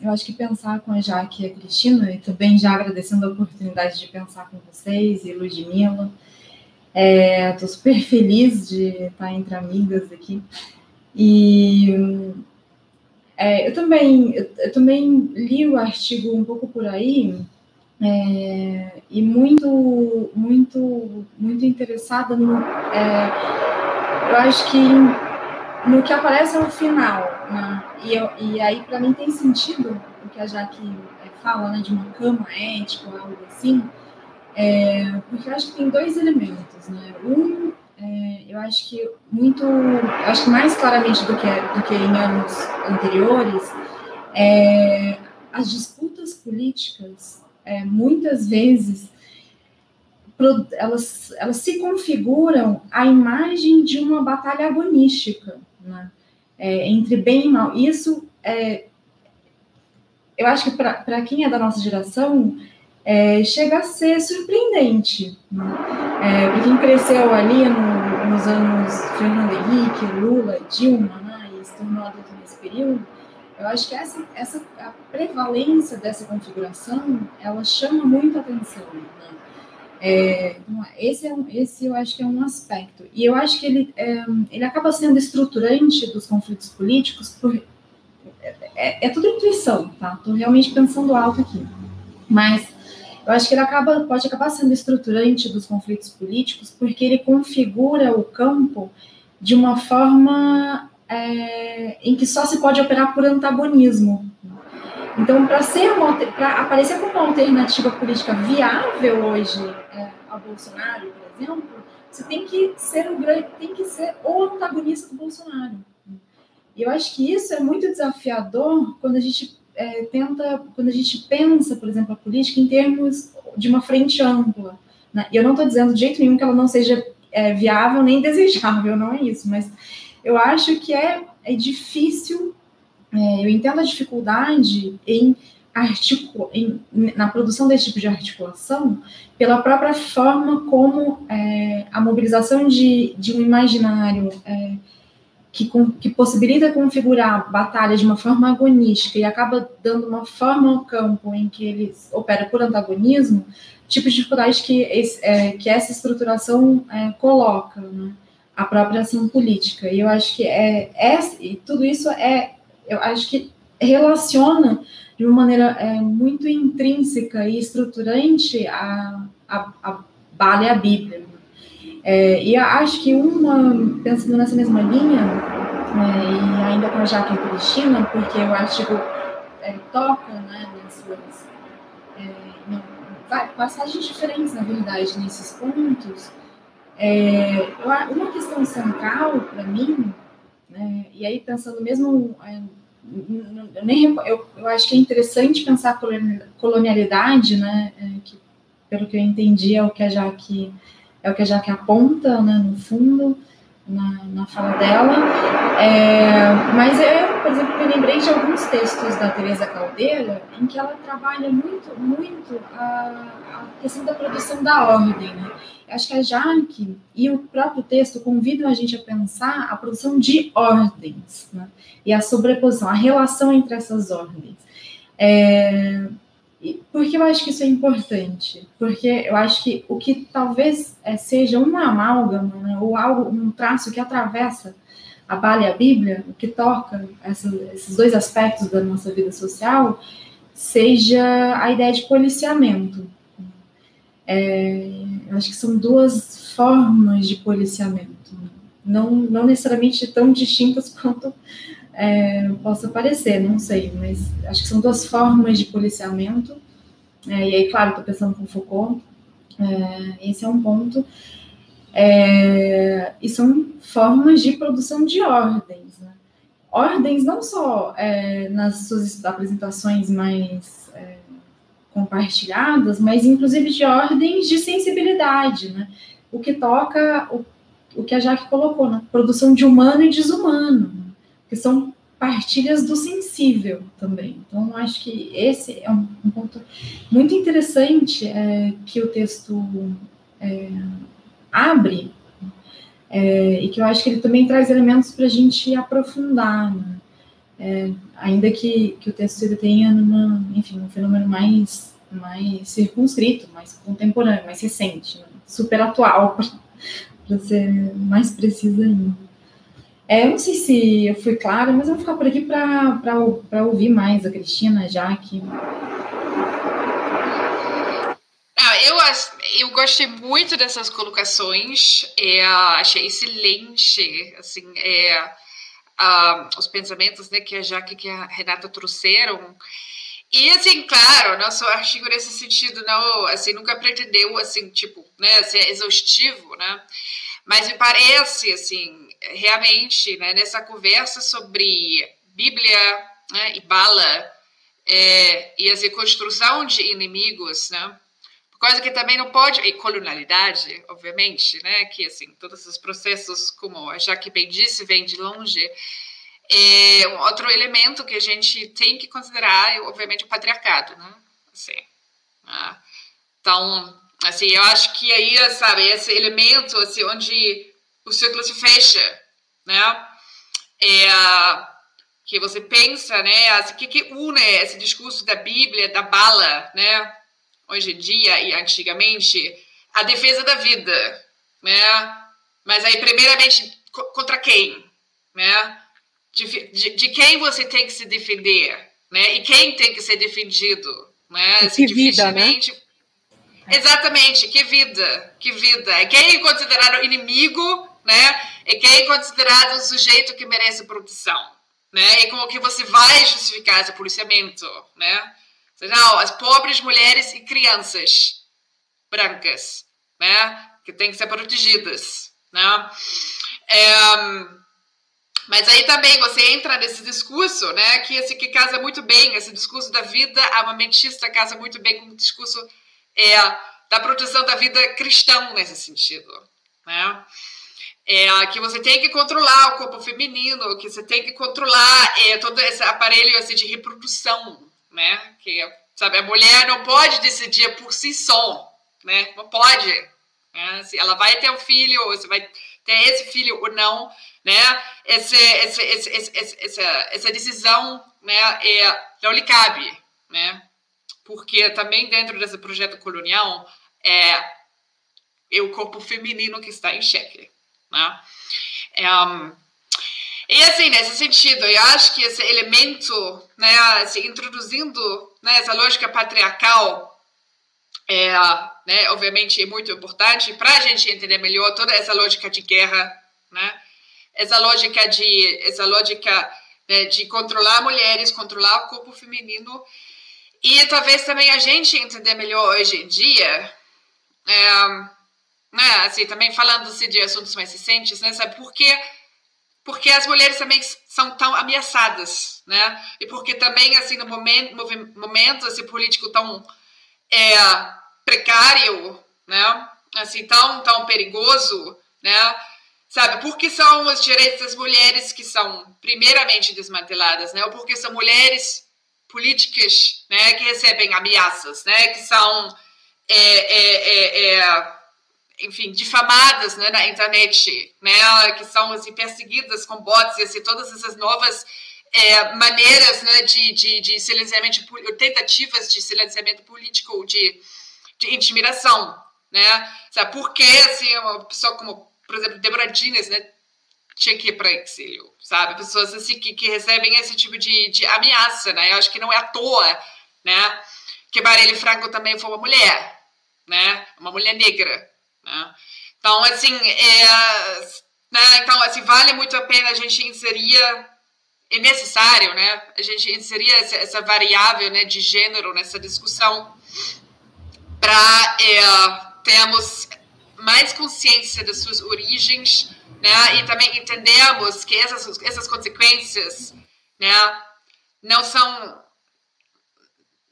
eu acho que pensar com a Jaque e a Cristina, e também já agradecendo a oportunidade de pensar com vocês e Ludmilla. Estou é, super feliz de estar entre amigas aqui. E é, eu, também, eu, eu, também li o artigo um pouco por aí é, e muito, muito, muito interessada no. É, eu acho que no que aparece no final, né? e, eu, e aí para mim tem sentido o que a Jaque é, fala, né, de uma cama ética ou algo assim, é, porque eu acho que tem dois elementos, né? Um é, eu acho que muito, acho que mais claramente do que, do que em anos anteriores, é, as disputas políticas, é, muitas vezes, elas, elas se configuram a imagem de uma batalha agonística, né? é, entre bem e mal. Isso, é, eu acho que para quem é da nossa geração, é, chega a ser surpreendente. Né? É, para quem cresceu ali no, nos anos Fernando Henrique, Lula, Dilma, né, e se tornou adulto nesse período, eu acho que essa, essa a prevalência dessa configuração, ela chama muito atenção. Né? É, então, esse, é um, esse eu acho que é um aspecto. E eu acho que ele, é, ele acaba sendo estruturante dos conflitos políticos por. É, é, é tudo intuição, tá? Estou realmente pensando alto aqui. Mas eu acho que ele acaba, pode acabar sendo estruturante dos conflitos políticos porque ele configura o campo de uma forma é, em que só se pode operar por antagonismo. Então, para aparecer como uma alternativa política viável hoje é, ao Bolsonaro, por exemplo, você tem que ser o tem que ser o antagonista do Bolsonaro. E eu acho que isso é muito desafiador quando a gente é, tenta, quando a gente pensa, por exemplo, a política em termos de uma frente ampla. Né? E eu não estou dizendo de jeito nenhum que ela não seja é, viável nem (laughs) desejável, não é isso, mas eu acho que é, é difícil, é, eu entendo a dificuldade em, articula, em, na produção desse tipo de articulação pela própria forma como é, a mobilização de, de um imaginário é, que, que, possibilita configurar a batalha de uma forma agonística e acaba dando uma forma ao campo em que ele opera por antagonismo, tipo de dificuldade que, esse, é, que essa estruturação é, coloca. Né? a própria ação política. E eu acho que é, é tudo isso é, eu acho que relaciona de uma maneira é, muito intrínseca e estruturante a, a, a Bala e a Bíblia. É, e acho que uma, pensando nessa mesma linha, é, e ainda com a Jaque Cristina, porque eu acho que é, toca né, nessas é, passagens diferentes, na verdade, nesses pontos, é, uma questão central para mim, né, e aí pensando mesmo, é, eu, nem, eu, eu acho que é interessante pensar a colonialidade, né, é, que, pelo que eu entendi é o que a Jaque, é o que a Jaque aponta, né, no fundo, na, na fala dela. É, mas eu, por exemplo, me lembrei de alguns textos da Teresa Caldeira em que ela trabalha muito, muito a, a questão da produção da ordem. Né? Acho que a Jaque e o próprio texto convidam a gente a pensar a produção de ordens né? e a sobreposição, a relação entre essas ordens. É, por que eu acho que isso é importante? Porque eu acho que o que talvez é, seja uma amálgama, né, ou algo, um traço que atravessa a Bala e a Bíblia, o que toca essa, esses dois aspectos da nossa vida social, seja a ideia de policiamento. É, acho que são duas formas de policiamento, não, não necessariamente tão distintas quanto é, possa parecer, não sei, mas acho que são duas formas de policiamento. É, e aí, claro, estou pensando com Foucault, é, esse é um ponto. É, e são formas de produção de ordens. Né? Ordens não só é, nas suas apresentações mais é, compartilhadas, mas inclusive de ordens de sensibilidade, né? o que toca o, o que a Jaque colocou, na né? produção de humano e desumano. Que são partilhas do sensível também. Então, acho que esse é um, um ponto muito interessante é, que o texto é, abre é, e que eu acho que ele também traz elementos para a gente aprofundar, né? É, ainda que, que o texto ele tenha numa, enfim, um fenômeno mais, mais circunscrito, mais contemporâneo, mais recente, né? super atual, (laughs) para ser mais precisa ainda. É, eu não sei se eu fui clara, mas eu vou ficar por aqui para ouvir mais a Cristina, já que. Ah, eu, eu gostei muito dessas colocações, é, achei excelente, assim, é, os pensamentos né, que a Jaque e a Renata trouxeram. E, assim, claro, nosso artigo nesse sentido não, assim, nunca pretendeu, assim, tipo, né, ser exaustivo, né? Mas me parece, assim, realmente, né, nessa conversa sobre Bíblia né, e bala, é, e essa construção de inimigos, né? Coisa que também não pode, e colonialidade, obviamente, né? Que assim, todos os processos, como a Jaque bem disse, vem de longe. É um outro elemento que a gente tem que considerar é, obviamente, o patriarcado, né? Assim, né? Então, assim, eu acho que aí, sabe, esse elemento, assim, onde o ciclo se fecha, né? É, que você pensa, né? Assim, o que, que une esse discurso da Bíblia, da bala, né? Hoje em dia e antigamente, a defesa da vida, né? Mas aí, primeiramente, contra quem, né? De, de, de quem você tem que se defender, né? E quem tem que ser defendido, né? Assim, que vida, né? Exatamente, que vida, que vida. Quem é considerado inimigo, né? É quem é considerado um sujeito que merece proteção né? E como que você vai justificar esse policiamento, né? Não, as pobres mulheres e crianças brancas, né? Que têm que ser protegidas, né? É, mas aí também você entra nesse discurso, né? Que esse que casa muito bem, esse discurso da vida armamentista casa muito bem com o discurso é, da proteção da vida cristã nesse sentido, né? É, que você tem que controlar o corpo feminino, que você tem que controlar é, todo esse aparelho assim, de reprodução, né? Que sabe, a mulher não pode decidir por si só, né? Não pode. Né? Se ela vai ter um filho, ou se vai ter esse filho ou não, né? Esse, esse, esse, esse essa, essa decisão, né? É, não lhe cabe, né? Porque também dentro desse projeto colonial é, é o corpo feminino que está em xeque. Né? É, e assim, nesse sentido, eu acho que esse elemento, né, assim, introduzindo né, essa lógica patriarcal, é, né, obviamente é muito importante para a gente entender melhor toda essa lógica de guerra, né, essa lógica de essa lógica né, de controlar mulheres, controlar o corpo feminino e talvez também a gente entender melhor hoje em dia é, né, assim, também falando assim, de assuntos mais recentes, né, sabe, porque, porque as mulheres também são tão ameaçadas, né, e porque também, assim, no momento, momento assim, político tão é, precário, né, assim, tão, tão perigoso, né, sabe, porque são os direitos das mulheres que são primeiramente desmanteladas, né, ou porque são mulheres políticas, né, que recebem ameaças, né, que são é, é, é, é enfim, difamadas né, na internet, né, que são assim, perseguidas com bots e assim, todas essas novas é, maneiras né, de, de, de silenciamento, tentativas de silenciamento político, de, de intimidação. Né? Sabe, por que assim, uma pessoa como, por exemplo, Deborah Dines, né, tinha que ir para exílio, sabe? Pessoas assim que, que recebem esse tipo de, de ameaça, né? Eu acho que não é à toa, né? Que Marielle Franco também foi uma mulher, né? Uma mulher negra, né? Então, assim, é, né? então, assim, vale muito a pena a gente inserir, é necessário, né? A gente inserir essa, essa variável né, de gênero nessa discussão para é, termos mais consciência das suas origens, né? E também entendermos que essas, essas consequências, né? Não são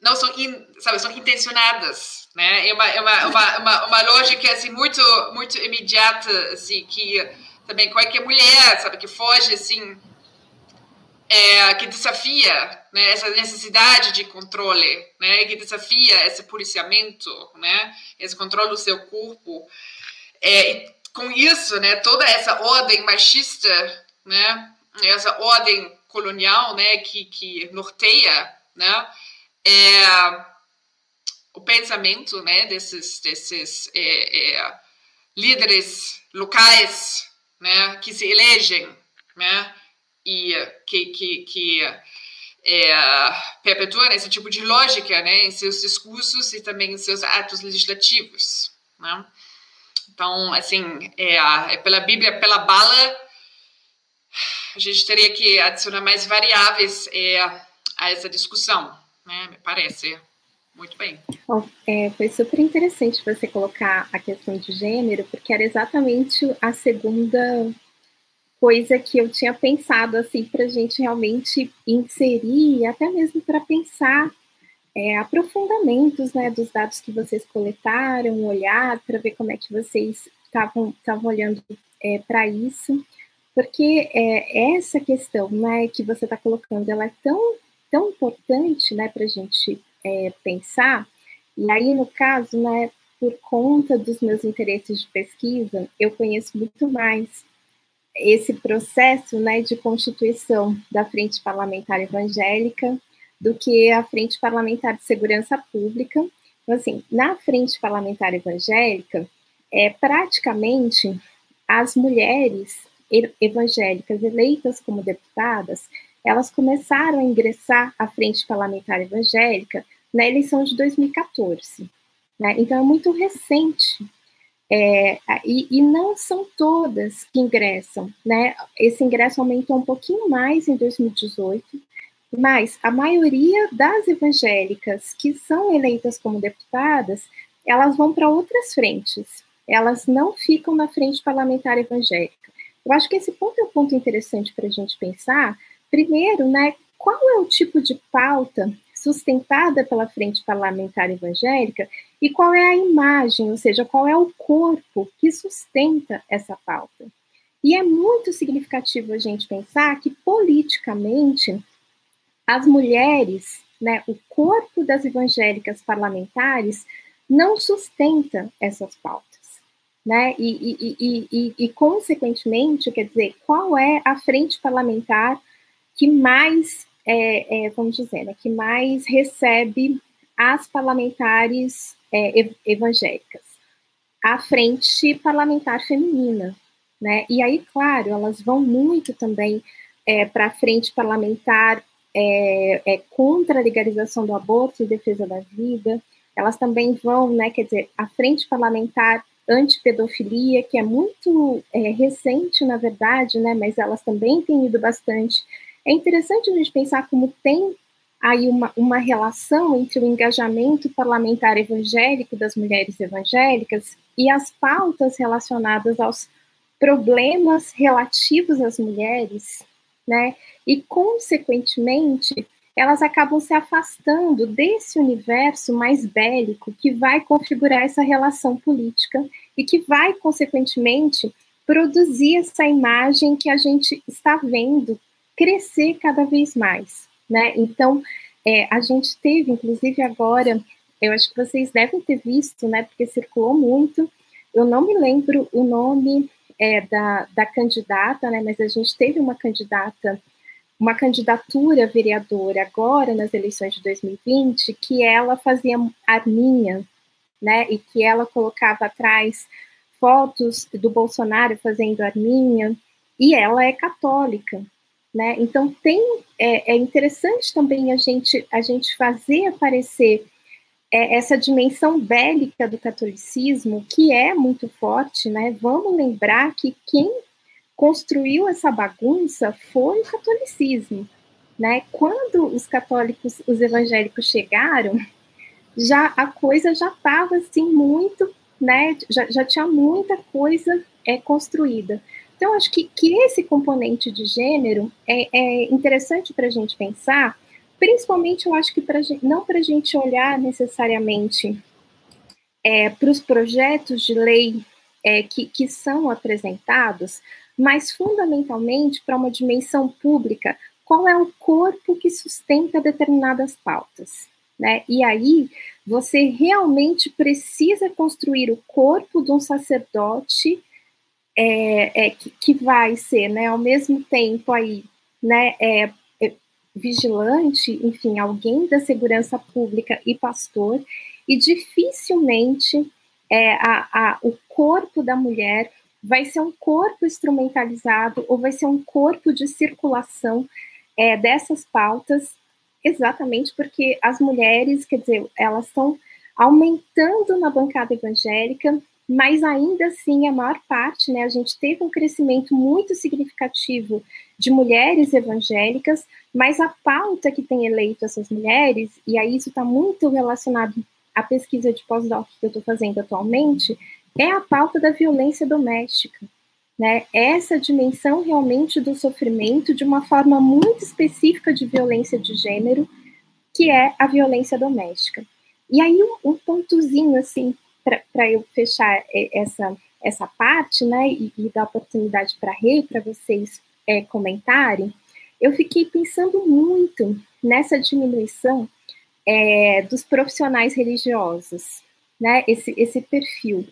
não são, in, sabe, são intencionadas, né? É uma, é uma, uma, uma, uma lógica assim, muito, muito imediata, assim, que também qualquer mulher, sabe, que foge, assim, é, que desafia né, essa necessidade de controle, né, que desafia esse policiamento, né, esse controle do seu corpo. É, e com isso, né, toda essa ordem machista, né, essa ordem colonial, né, que, que norteia, né, é, o pensamento né, desses, desses é, é, líderes locais né, que se elegem né, e que, que, que é, perpetuam esse tipo de lógica né, em seus discursos e também em seus atos legislativos. Né? Então, assim, é, é pela Bíblia, pela bala, a gente teria que adicionar mais variáveis é, a essa discussão, né, me parece. Muito bem. Bom, é, foi super interessante você colocar a questão de gênero, porque era exatamente a segunda coisa que eu tinha pensado assim para a gente realmente inserir, até mesmo para pensar é, aprofundamentos né, dos dados que vocês coletaram, olhar para ver como é que vocês estavam olhando é, para isso, porque é, essa questão né, que você está colocando, ela é tão, tão importante né, para a gente é, pensar, e aí no caso, né, por conta dos meus interesses de pesquisa, eu conheço muito mais esse processo né, de constituição da Frente Parlamentar Evangélica do que a Frente Parlamentar de Segurança Pública. Então, assim, na Frente Parlamentar Evangélica, é, praticamente as mulheres evangélicas eleitas como deputadas, elas começaram a ingressar à Frente Parlamentar Evangélica na eleição de 2014. Né? Então, é muito recente. É, e, e, não são todas que ingressam. Né? Esse ingresso aumentou um pouquinho mais em 2018, mas a maioria das evangélicas que são eleitas como deputadas, elas vão para outras frentes. Elas não ficam na frente parlamentar evangélica. Eu acho que esse ponto é um ponto interessante para a gente pensar. Primeiro, né, qual é o tipo de pauta sustentada pela Frente Parlamentar Evangélica e qual é a imagem, ou seja, qual é o corpo que sustenta essa pauta. E é muito significativo a gente pensar que, politicamente, as mulheres, né, o corpo das evangélicas parlamentares, não sustenta essas pautas. Né? E, e, e, e, consequentemente, quer dizer, qual é a frente parlamentar que mais é, é, vamos dizer, né, que mais recebe as parlamentares é, evangélicas, a frente parlamentar feminina, né? E aí, claro, elas vão muito também é, para a frente parlamentar é, é, contra a legalização do aborto e defesa da vida. Elas também vão, né? Quer dizer, a frente parlamentar antipedofilia, que é muito é, recente, na verdade, né? Mas elas também têm ido bastante é interessante a gente pensar como tem aí uma, uma relação entre o engajamento parlamentar evangélico das mulheres evangélicas e as pautas relacionadas aos problemas relativos às mulheres, né? E, consequentemente, elas acabam se afastando desse universo mais bélico que vai configurar essa relação política e que vai, consequentemente, produzir essa imagem que a gente está vendo crescer cada vez mais, né? Então, é, a gente teve, inclusive agora, eu acho que vocês devem ter visto, né? Porque circulou muito. Eu não me lembro o nome é, da, da candidata, né? Mas a gente teve uma candidata, uma candidatura vereadora agora nas eleições de 2020, que ela fazia arminha, né? E que ela colocava atrás fotos do Bolsonaro fazendo arminha, e ela é católica, né? Então tem é, é, interessante também a gente a gente fazer aparecer é, essa dimensão bélica do catolicismo que é muito forte, né? Vamos lembrar que quem construiu essa bagunça foi o catolicismo, né? Quando os católicos, os evangélicos chegaram, já a coisa já estava assim muito, né? Já, já tinha muita coisa é, construída. Então, acho que, que esse componente de gênero é, é interessante para a gente pensar, principalmente eu acho que pra, não para a gente olhar necessariamente é, para os projetos de lei é, que, que são apresentados, mas fundamentalmente para uma dimensão pública, qual é o corpo que sustenta determinadas pautas. Né? E aí você realmente precisa construir o corpo de um sacerdote é, é, que, que, vai ser, né, ao mesmo tempo aí, né, é, é, vigilante, enfim, alguém da segurança pública e pastor, e dificilmente é, a, a, o corpo da mulher vai ser um corpo instrumentalizado ou vai ser um corpo de circulação é, dessas pautas, exatamente porque as mulheres, quer dizer, elas estão aumentando na bancada evangélica, mas ainda assim a maior parte, né, a gente teve um crescimento muito significativo de mulheres evangélicas, mas a pauta que tem eleito essas mulheres, e aí isso está muito relacionado à pesquisa de pós-doc que eu estou fazendo atualmente, é a pauta da violência doméstica. né, essa dimensão realmente do sofrimento de uma forma muito específica de violência de gênero, que é a violência doméstica. E aí, um, um pontozinho, assim, para eu fechar essa, essa parte, né, e, e dar oportunidade para a Rê, para vocês é, comentarem, eu fiquei pensando muito nessa diminuição é, dos profissionais religiosos, né, esse, esse perfil.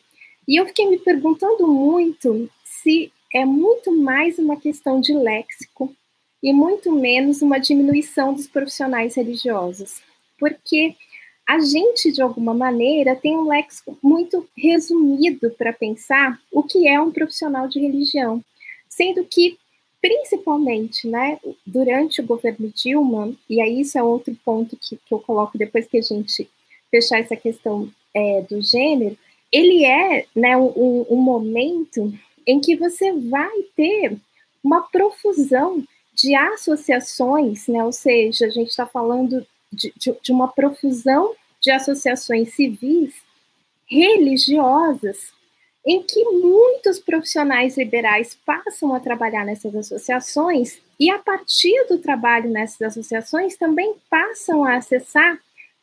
E eu fiquei me perguntando muito se é muito mais uma questão de léxico e muito menos uma diminuição dos profissionais religiosos, porque a gente, de alguma maneira, tem um léxico muito resumido para pensar o que é um profissional de religião, sendo que, principalmente, né, durante o governo Dilma, e aí isso é outro ponto que, que eu coloco depois que a gente fechar essa questão é, do gênero, ele é né, um, um momento em que você vai ter uma profusão de associações, né? ou seja, a gente está falando de, de, uma profusão de associações civis religiosas, em que muitos profissionais liberais passam a trabalhar nessas associações e, a partir do trabalho nessas associações, também passam a acessar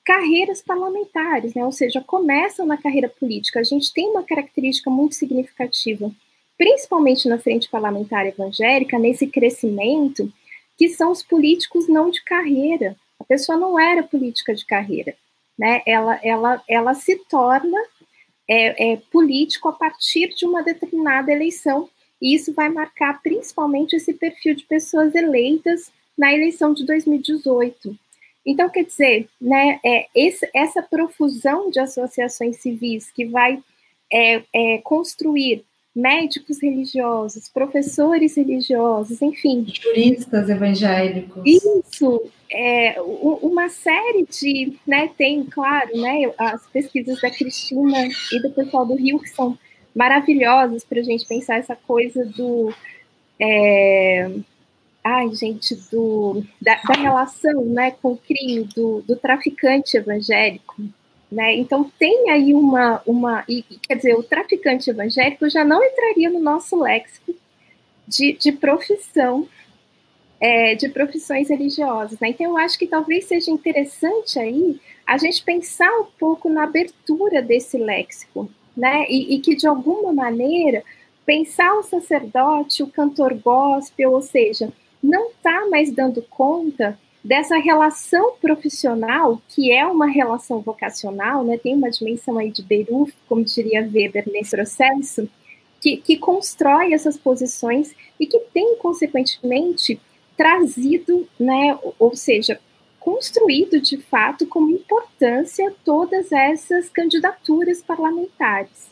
carreiras parlamentares, né? ou seja, começam na carreira política. A gente tem uma característica muito significativa principalmente na frente parlamentar evangélica, nesse crescimento, que são os políticos não de carreira. A pessoa não era política de carreira, né? Ela, ela, ela se torna é, é, político a partir de uma determinada eleição, e isso vai marcar principalmente esse perfil de pessoas eleitas na eleição de 2018. Então, quer dizer, né, é, esse, essa profusão de associações civis que vai é, é, construir médicos religiosos, professores religiosos, enfim. Juristas evangélicos. Isso, é, uma série de, né, tem, claro, né, as pesquisas da Cristina e do pessoal do Rio que são maravilhosas para a gente pensar essa coisa do, é, ai, gente, do, da, da, relação, né, com o crime do, do traficante evangélico, né? Então tem aí uma, uma e, quer dizer, o traficante evangélico já não entraria no nosso léxico de, de profissão, é, de profissões religiosas. Né? Então eu acho que talvez seja interessante aí a gente pensar um pouco na abertura desse léxico, né? E, e que de alguma maneira pensar o sacerdote, o cantor gospel, ou seja, não está mais dando conta dessa relação profissional, que é uma relação vocacional, né, tem uma dimensão aí de Beruf, como diria Weber nesse processo, que, que constrói essas posições e que tem, consequentemente, trazido, né, ou seja, construído de fato como importância todas essas candidaturas parlamentares.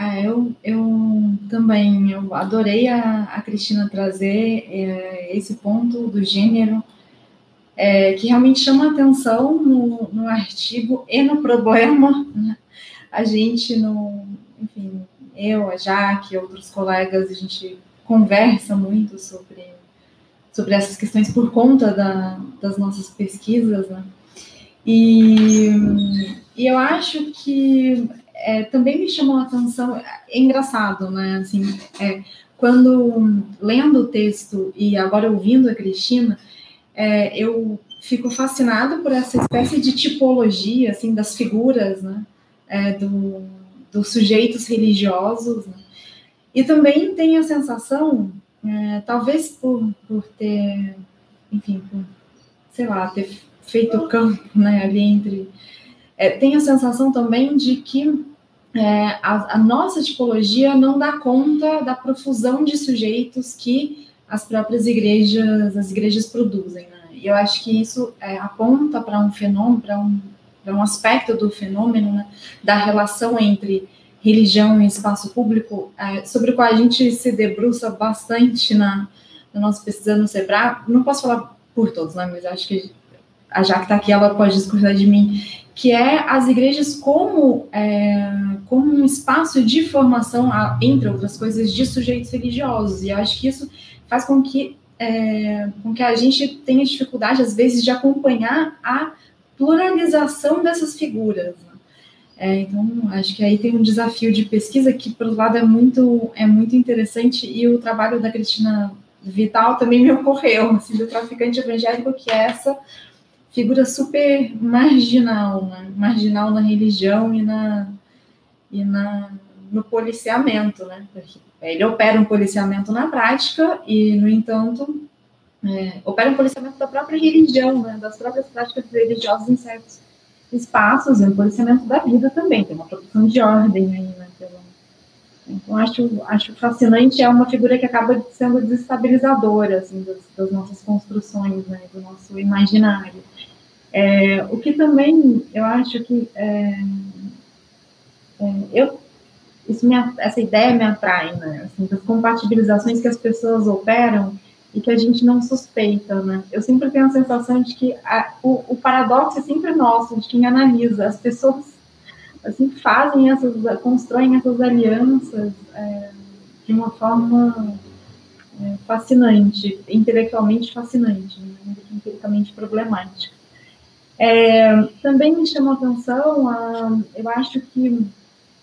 Ah, eu, eu também eu adorei a, a Cristina trazer é, esse ponto do gênero, é, que realmente chama atenção no, no artigo e no problema. Né? A gente, no, enfim, eu, a Jaque, outros colegas, a gente conversa muito sobre, sobre essas questões por conta da, das nossas pesquisas, né? E, e eu acho que é, também me chamou a atenção, é engraçado, né? Assim, é, quando lendo o texto e agora ouvindo a Cristina, é, eu fico fascinada por essa espécie de tipologia, assim, das figuras, né? É, do, dos sujeitos religiosos, né? E também tenho a sensação, é, talvez por, por ter, enfim, por, sei lá, ter feito campo, né, ali entre é, tenho a sensação também de que é, a, a, nossa tipologia não dá conta da profusão de sujeitos que as próprias igrejas, as igrejas produzem. Né? E eu acho que isso é, aponta para um fenômeno, para um, um aspecto do fenômeno, né? da relação entre religião e espaço público, é, sobre o qual a gente se debruça bastante na, na nossa pesquisa no SEBRA. Não posso falar por todos, né? mas acho que a Jaque está aqui, ela pode discordar de mim, que é as igrejas como, é, como um espaço de formação, entre outras coisas, de sujeitos religiosos. E eu acho que isso faz com que, é, com que a gente tenha dificuldade, às vezes, de acompanhar a pluralização dessas figuras. É, então, acho que aí tem um desafio de pesquisa que, por outro lado, é muito, é muito interessante, e o trabalho da Cristina Vital também me ocorreu, assim, do traficante evangélico, que é essa figura super marginal, né? marginal na religião e, na, e na, no policiamento, né? Porque ele opera um policiamento na prática e, no entanto, é, opera um policiamento da própria religião, né? das próprias práticas religiosas em certos espaços, e um policiamento da vida também, tem uma produção de ordem aí, né? Então, acho, acho fascinante, é uma figura que acaba sendo desestabilizadora, assim, das, das nossas construções, né, do nosso imaginário. É, o que também, eu acho que, é, é, eu, isso me, essa ideia me atrai, né, assim, das compatibilizações que as pessoas operam e que a gente não suspeita, né. Eu sempre tenho a sensação de que a, o, o paradoxo é sempre nosso, de quem analisa. As pessoas assim, fazem essas, constroem essas alianças é, de uma forma é, fascinante, intelectualmente fascinante, né, empiricamente problemática. É, também me chama a atenção, a, eu acho que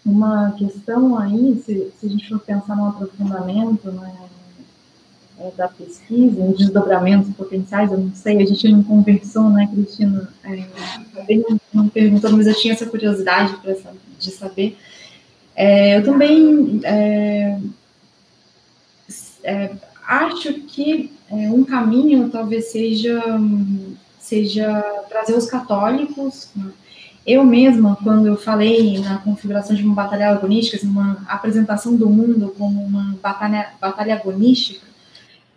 uma questão aí, se, se a gente for pensar no aprofundamento, né, é, da pesquisa, em desdobramentos potenciais, eu não sei, a gente não conversou, né, Cristina? É, também não, não perguntou, mas eu tinha essa curiosidade pra, de saber. É, eu também é, é, acho que é, um caminho talvez seja, seja trazer os católicos. Né? Eu mesma, quando eu falei na configuração de uma batalha agonística, assim, uma apresentação do mundo como uma batalha, batalha agonística,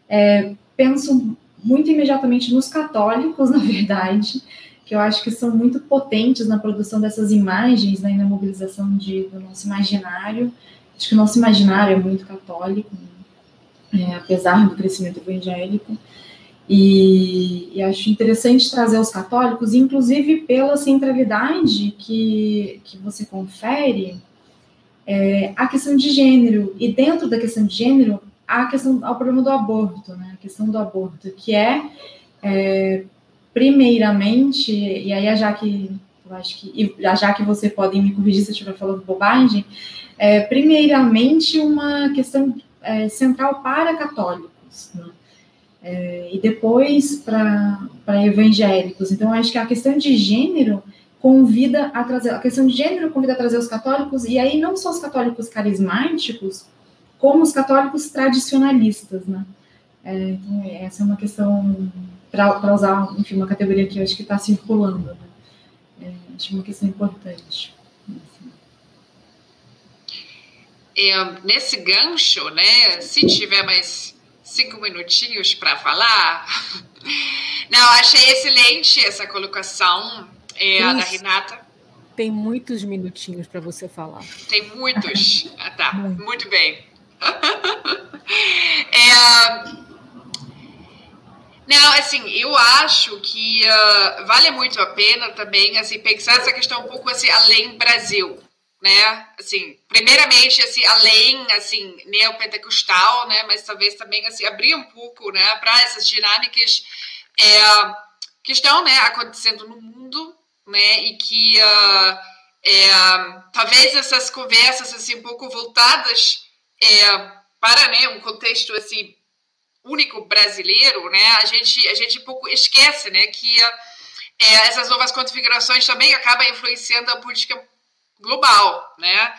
é, penso muito imediatamente nos católicos, (laughs) na verdade, que eu acho que são muito potentes na produção dessas imagens, né, na mobilização de, do nosso imaginário. Acho que o nosso imaginário é muito católico, né, é, apesar do crescimento evangélico. E, e, acho interessante trazer os católicos, inclusive pela centralidade que, que você confere é, a questão de gênero. E dentro da questão de gênero, a questão, ao problema do aborto, né? A questão do aborto, que é, é primeiramente, e aí a Jaque, eu acho que, a Jaque você pode me corrigir se eu estiver falando bobagem, é primeiramente uma questão é, central para católicos, né? É, e depois para evangélicos. Então, acho que a questão de gênero convida a trazer, a questão de gênero convida a trazer os católicos, e aí não só os católicos carismáticos, como os católicos tradicionalistas, né? É, então, essa é uma questão, para usar, enfim, uma categoria que eu acho que está circulando, né? É, acho uma questão importante. É, nesse gancho, né, se tiver mais cinco minutinhos para falar, (laughs) não, achei excelente essa colocação é, da Renata. Tem muitos minutinhos para você falar. Tem muitos. Ah, tá. Muito. Muito bem. É, não, assim, eu acho que uh, vale muito a pena também, assim, pensar essa questão um pouco, assim, além Brasil, né? Assim, primeiramente, assim, além, assim, neopentecostal, né? Mas talvez também, assim, abrir um pouco, né? Para essas dinâmicas é, que estão, né? Acontecendo no mundo, né? E que uh, é, talvez essas conversas, assim, um pouco voltadas é, para né, um contexto assim único brasileiro, né, a gente a gente pouco esquece, né, que é, essas novas configurações também acabam influenciando a política global, né?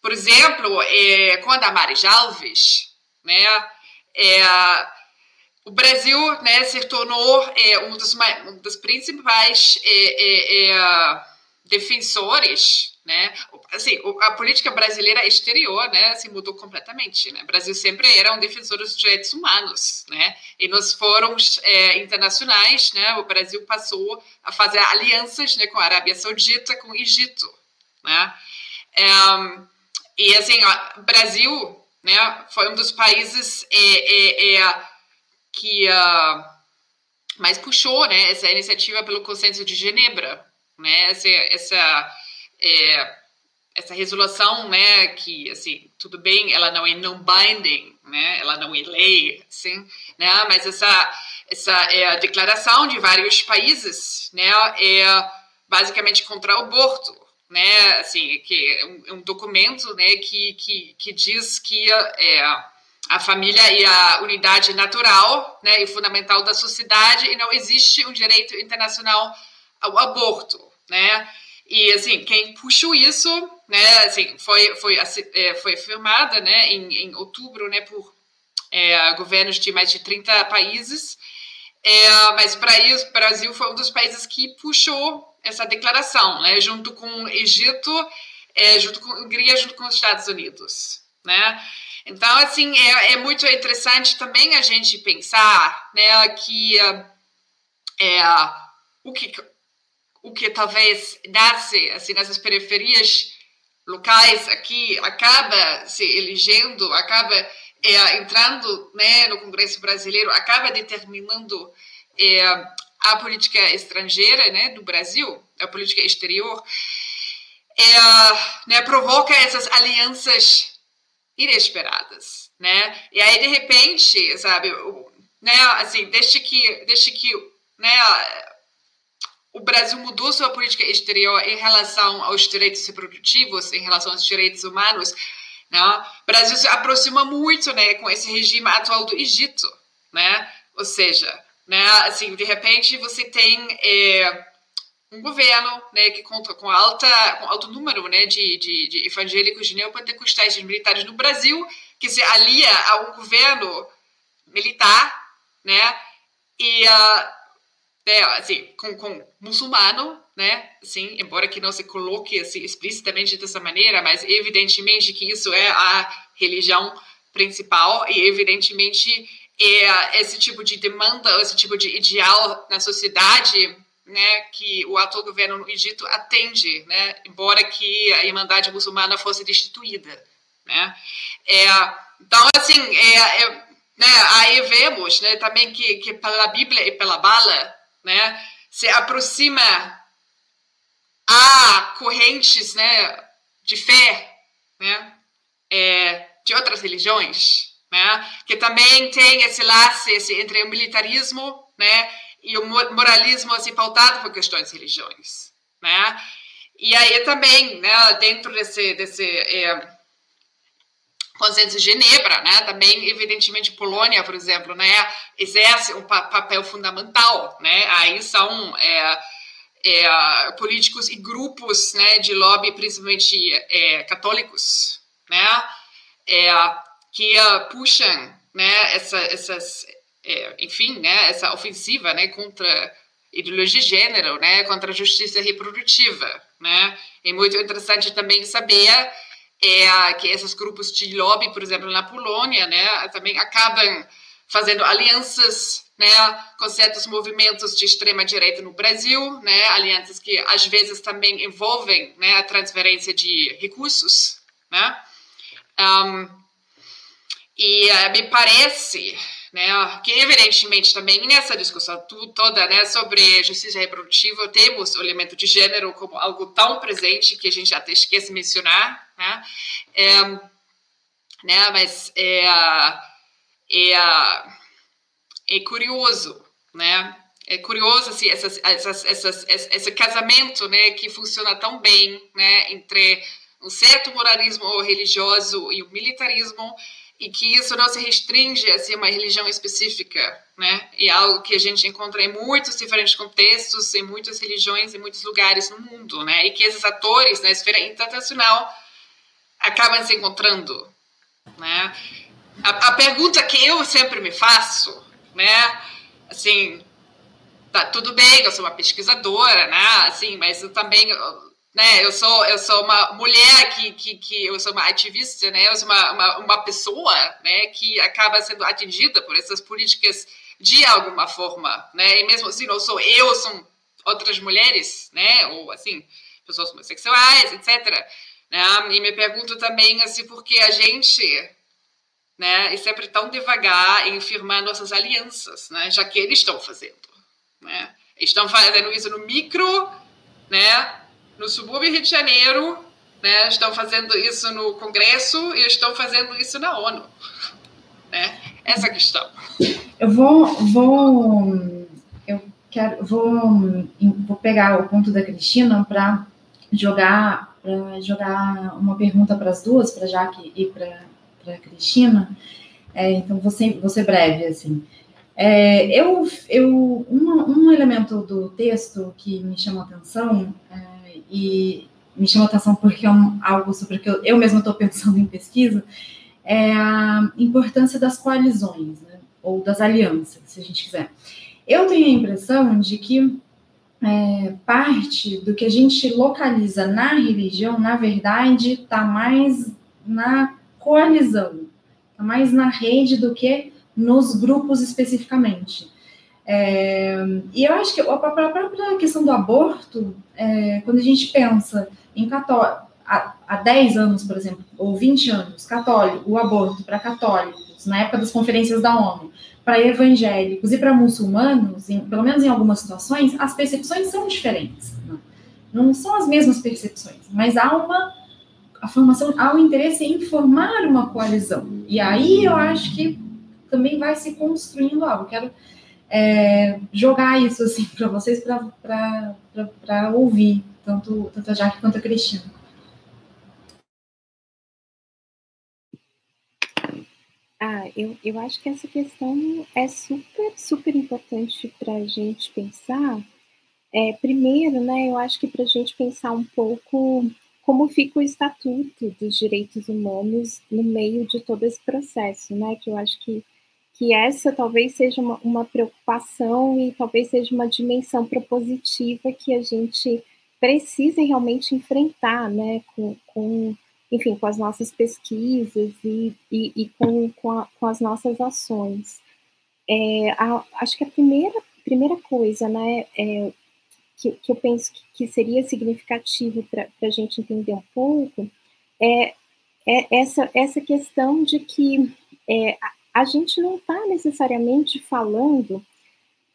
Por exemplo, é, com a Damares Alves, né, é, o Brasil né, se tornou é, um, dos, um dos principais é, é, é defensores né? Assim, a política brasileira exterior, né, se mudou completamente, né? O Brasil sempre era um defensor dos direitos humanos, né? E nos fóruns é, internacionais, né, o Brasil passou a fazer alianças, né, com a Arábia Saudita, com o Egito, né? É, e assim, o Brasil, né, foi um dos países é, é, é que uh, mais puxou, né, essa iniciativa pelo Consenso de Genebra, né? Essa, essa é, essa resolução, né, que, assim, tudo bem, ela não é non-binding, né, ela não é lei, assim, né, mas essa, essa é a declaração de vários países, né, é basicamente contra o aborto, né, assim, que é um, um documento, né, que, que, que diz que é, a família e a unidade natural, né, e fundamental da sociedade e não existe um direito internacional ao aborto, né? E assim, quem puxou isso, né, assim, foi foi é, foi firmada, né, em, em outubro, né, por é, governos de mais de 30 países. É, mas para isso, o Brasil foi um dos países que puxou essa declaração, né, junto com o Egito, é, junto com a Hungria, junto com os Estados Unidos, né? Então, assim, é, é muito interessante também a gente pensar, né, que é, o que o que talvez nasce assim nessas periferias locais aqui acaba se elegendo, acaba é, entrando né, no Congresso brasileiro, acaba determinando é, a política estrangeira né, do Brasil, a política exterior, é, né, provoca essas alianças inesperadas, né? E aí de repente, sabe, né, assim, desde que, desde que, né, o Brasil mudou sua política exterior em relação aos direitos reprodutivos, em relação aos direitos humanos, né? O Brasil se aproxima muito, né, com esse regime atual do Egito, né? Ou seja, né, assim, de repente você tem é, um governo, né, que conta com alta, com alto número, né, de, de, de evangélicos de neopentecostais de militares no Brasil, que se alia a um governo militar, né, e uh, né, assim, com, com muçulmano, né, assim, embora que não se coloque assim, explicitamente dessa maneira, mas evidentemente que isso é a religião principal e evidentemente é esse tipo de demanda, esse tipo de ideal na sociedade, né, que o atual governo no Egito atende, né, embora que a Irmandade muçulmana fosse destituída, né. É, então, assim, é, é, né, aí vemos, né, também que, que pela Bíblia e pela bala, né, se aproxima a correntes, né, de fé, né, é, de outras religiões, né, que também tem esse laço esse, entre o militarismo, né, e o moralismo assim pautado por questões de religiões, né, e aí também, né, dentro desse desse é, consenso de Genebra, né? Também, evidentemente, Polônia, por exemplo, né? Exerce um pa papel fundamental, né? Aí são é, é, políticos e grupos, né? De lobby, principalmente é, católicos, né? É, que uh, puxam, né? Essa, essas, é, enfim, né? Essa ofensiva, né? Contra ideologia de gênero, né? Contra a justiça reprodutiva, né? É muito interessante também saber é que esses grupos de lobby, por exemplo, na Polônia, né, também acabam fazendo alianças né, com certos movimentos de extrema direita no Brasil, né, alianças que às vezes também envolvem né, a transferência de recursos, né, um, e uh, me parece né, que evidentemente também nessa discussão toda né, sobre justiça reprodutiva temos o elemento de gênero como algo tão presente que a gente até esquece de mencionar, né? É, né mas é, é, é curioso, né? É curioso assim, essas, essas, essas, esse casamento, né, que funciona tão bem, né, entre um certo moralismo religioso e o militarismo, e que isso não se restringe a ser uma religião específica, né? E algo que a gente encontra em muitos diferentes contextos, em muitas religiões, em muitos lugares no mundo, né? E que esses atores na esfera internacional acabam se encontrando, né? A, a, pergunta que eu sempre me faço, né? Assim, tá tudo bem, eu sou uma pesquisadora, né? Assim, mas eu também, né? Eu sou eu sou uma mulher que que, que eu sou uma ativista, né? Eu sou uma, uma, uma pessoa, né? Que acaba sendo atingida por essas políticas de alguma forma, né? E mesmo assim, não sou eu, são outras mulheres, né? Ou assim, pessoas homossexuais, etc. Né? E me pergunto também assim, porque a gente né, é sempre tão devagar em firmar nossas alianças, né, já que eles estão fazendo. Né? Estão fazendo isso no micro, né, no subúrbio Rio de Janeiro, né, estão fazendo isso no Congresso e estão fazendo isso na ONU. Né? Essa é a questão. Eu vou, vou, eu quero, vou, vou pegar o ponto da Cristina para jogar, jogar uma pergunta para as duas, para Jaque e para Cristina. É, então, vou ser, vou ser breve, assim. É, eu, eu um, elemento do texto que me chamou a atenção, é, e me chamou a atenção porque é um, algo sobre que eu, eu mesma estou pensando (laughs) em pesquisa, é a importância das coalizões, né, ou das alianças, se a gente quiser. Eu tenho a impressão de que é, parte do que a gente localiza na religião, na verdade, está mais na coalizão, está mais na rede do que nos grupos especificamente. É, e eu acho que a própria questão do aborto, é, quando a gente pensa em católico, há, há 10 anos, por exemplo, ou 20 anos, católico, o aborto para católicos, na época das conferências da ONU, para evangélicos e para muçulmanos, em, pelo menos em algumas situações, as percepções são diferentes. Não, não são as mesmas percepções, mas há uma a formação, há um interesse em formar uma coalizão. E aí eu acho que também vai se construindo algo. Quero é, jogar isso assim (laughs) para vocês para ouvir, tanto, tanto a Jaque quanto a Cristina. Ah, eu, eu acho que essa questão é super, super importante para a gente pensar. É, primeiro, né, eu acho que para a gente pensar um pouco como fica o estatuto dos direitos humanos no meio de todo esse processo, né, que eu acho que que essa talvez seja uma, uma preocupação e talvez seja uma dimensão propositiva que a gente precisa realmente enfrentar, né, com, com enfim, com as nossas pesquisas e, e, e com, com, a, com, as nossas ações. É, a, acho que a primeira, primeira coisa, né, é, que, que eu penso que, que seria significativo para a gente entender um pouco é, é essa, essa questão de que é, a gente não está necessariamente falando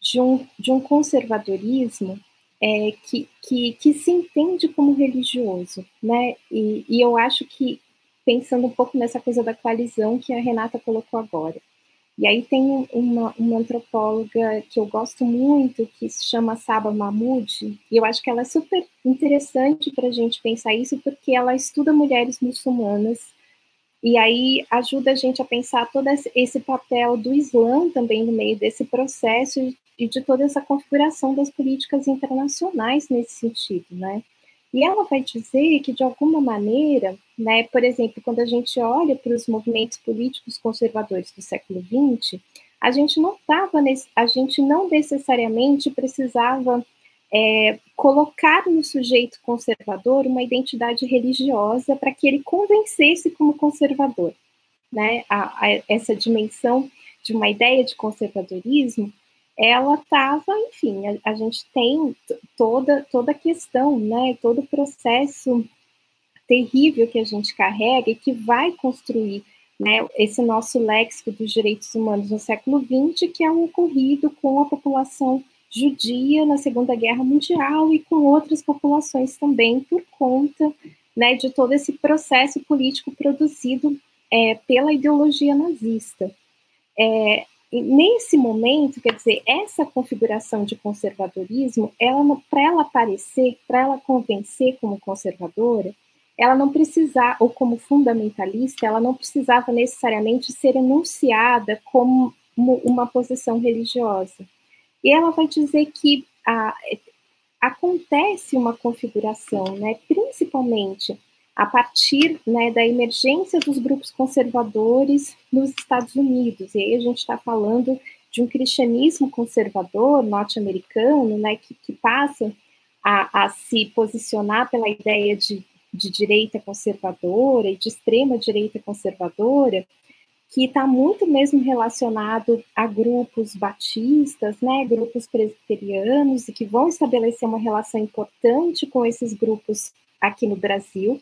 de um, de um conservadorismo é, que, que, que, se entende como religioso, né? E, e, eu acho que, pensando um pouco nessa coisa da coalizão que a Renata colocou agora, e aí tem uma, uma antropóloga que eu gosto muito, que se chama Saba Mahmoud, e eu acho que ela é super interessante para a gente pensar isso, porque ela estuda mulheres muçulmanas e aí ajuda a gente a pensar todo esse papel do Islã também no meio desse processo e de toda essa configuração das políticas internacionais nesse sentido, né? E ela vai dizer que, de alguma maneira, né, por exemplo, quando a gente olha para os movimentos políticos conservadores do século XX, a gente não tava nesse, a gente não necessariamente precisava é, colocar no sujeito conservador uma identidade religiosa para que ele convencesse como conservador. Né? A, a, essa dimensão de uma ideia de conservadorismo, ela estava, enfim, a, a, gente tem toda, toda a questão, né, todo o processo terrível que a gente carrega e que vai construir né, esse nosso léxico dos direitos humanos no século XX, que é um ocorrido com a população judia na Segunda Guerra Mundial e com outras populações também, por conta né, de todo esse processo político produzido é, pela ideologia nazista. É, nesse momento, quer dizer, essa configuração de conservadorismo, para ela aparecer, para ela convencer como conservadora, ela não precisava, ou como fundamentalista, ela não precisava necessariamente ser enunciada como uma posição religiosa. E ela vai dizer que a, acontece uma configuração, né, principalmente a partir né, da emergência dos grupos conservadores nos Estados Unidos. E aí a gente está falando de um cristianismo conservador norte-americano, né, que, que passa a, a, se posicionar pela ideia de, de direita conservadora e de extrema direita conservadora, que está muito mesmo relacionado a grupos batistas, né, grupos presbiterianos, e que vão estabelecer uma relação importante com esses grupos aqui no Brasil.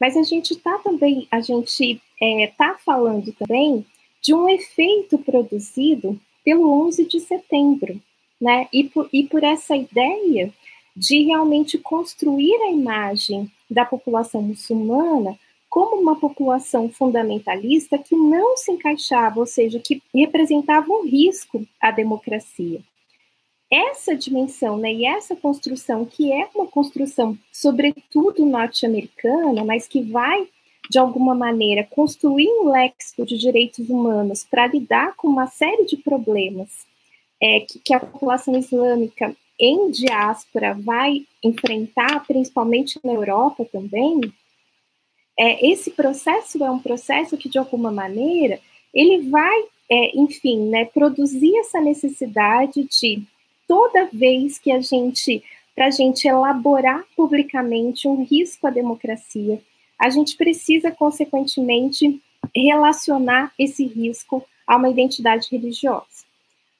Mas a gente está também, a gente está é, tá falando também de um efeito produzido pelo 11 de setembro, né, e por, e por essa ideia de realmente construir a imagem da população muçulmana como uma população fundamentalista que não se encaixava, ou seja, que representava um risco à democracia. essa dimensão, né, e essa construção, que é uma construção, sobretudo norte-americana, mas que vai, de alguma maneira, construir um léxico de direitos humanos para lidar com uma série de problemas é, que, que a população islâmica em diáspora vai enfrentar, principalmente na Europa também, é, esse processo é um processo que, de alguma maneira, ele vai, é, enfim, né, produzir essa necessidade de toda vez que a gente, para a gente elaborar publicamente um risco à democracia, a gente precisa, consequentemente, relacionar esse risco a uma identidade religiosa.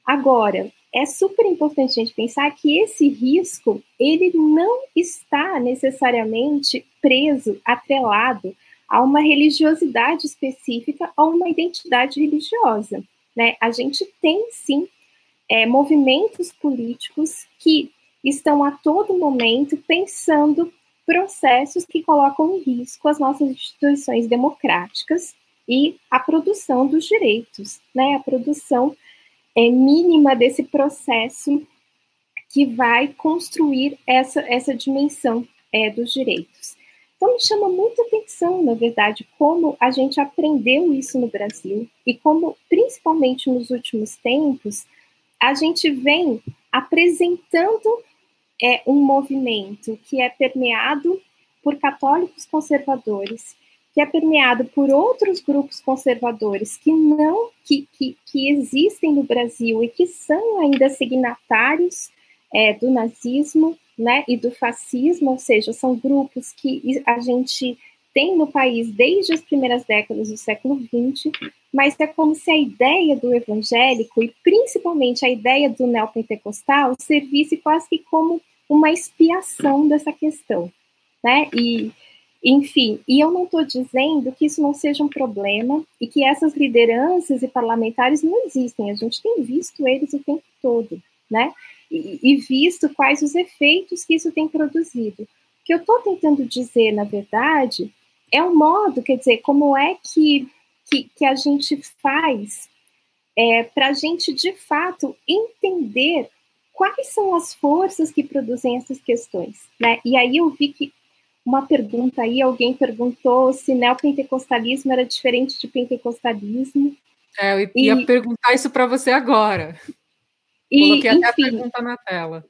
Agora, é super importante a gente pensar que esse risco, ele não está necessariamente preso, atrelado a uma religiosidade específica ou uma identidade religiosa. Né? A gente tem, sim, é, movimentos políticos que estão a todo momento pensando processos que colocam em risco as nossas instituições democráticas e a produção dos direitos, né? A produção é, mínima desse processo que vai construir essa, essa dimensão é, dos direitos. Então, me chama muita atenção, na verdade, como a gente aprendeu isso no Brasil e como, principalmente nos últimos tempos, a gente vem apresentando é, um movimento que é permeado por católicos conservadores, que é permeado por outros grupos conservadores que não que, que, que existem no Brasil e que são ainda signatários é, do nazismo né, e do fascismo, ou seja, são grupos que a gente tem no país desde as primeiras décadas do século XX, mas é como se a ideia do evangélico e principalmente a ideia do neopentecostal servisse quase que como uma expiação dessa questão, né? E enfim, e eu não estou dizendo que isso não seja um problema e que essas lideranças e parlamentares não existem. A gente tem visto eles o tempo todo, né? E, e visto quais os efeitos que isso tem produzido. O que eu estou tentando dizer, na verdade, é o modo, quer dizer, como é que que, que a gente faz é, para a gente, de fato, entender quais são as forças que produzem essas questões. Né? E aí eu vi que uma pergunta aí, alguém perguntou se neopentecostalismo era diferente de pentecostalismo. É, eu ia e, perguntar isso para você agora. E, Coloquei até enfim, a pergunta na tela.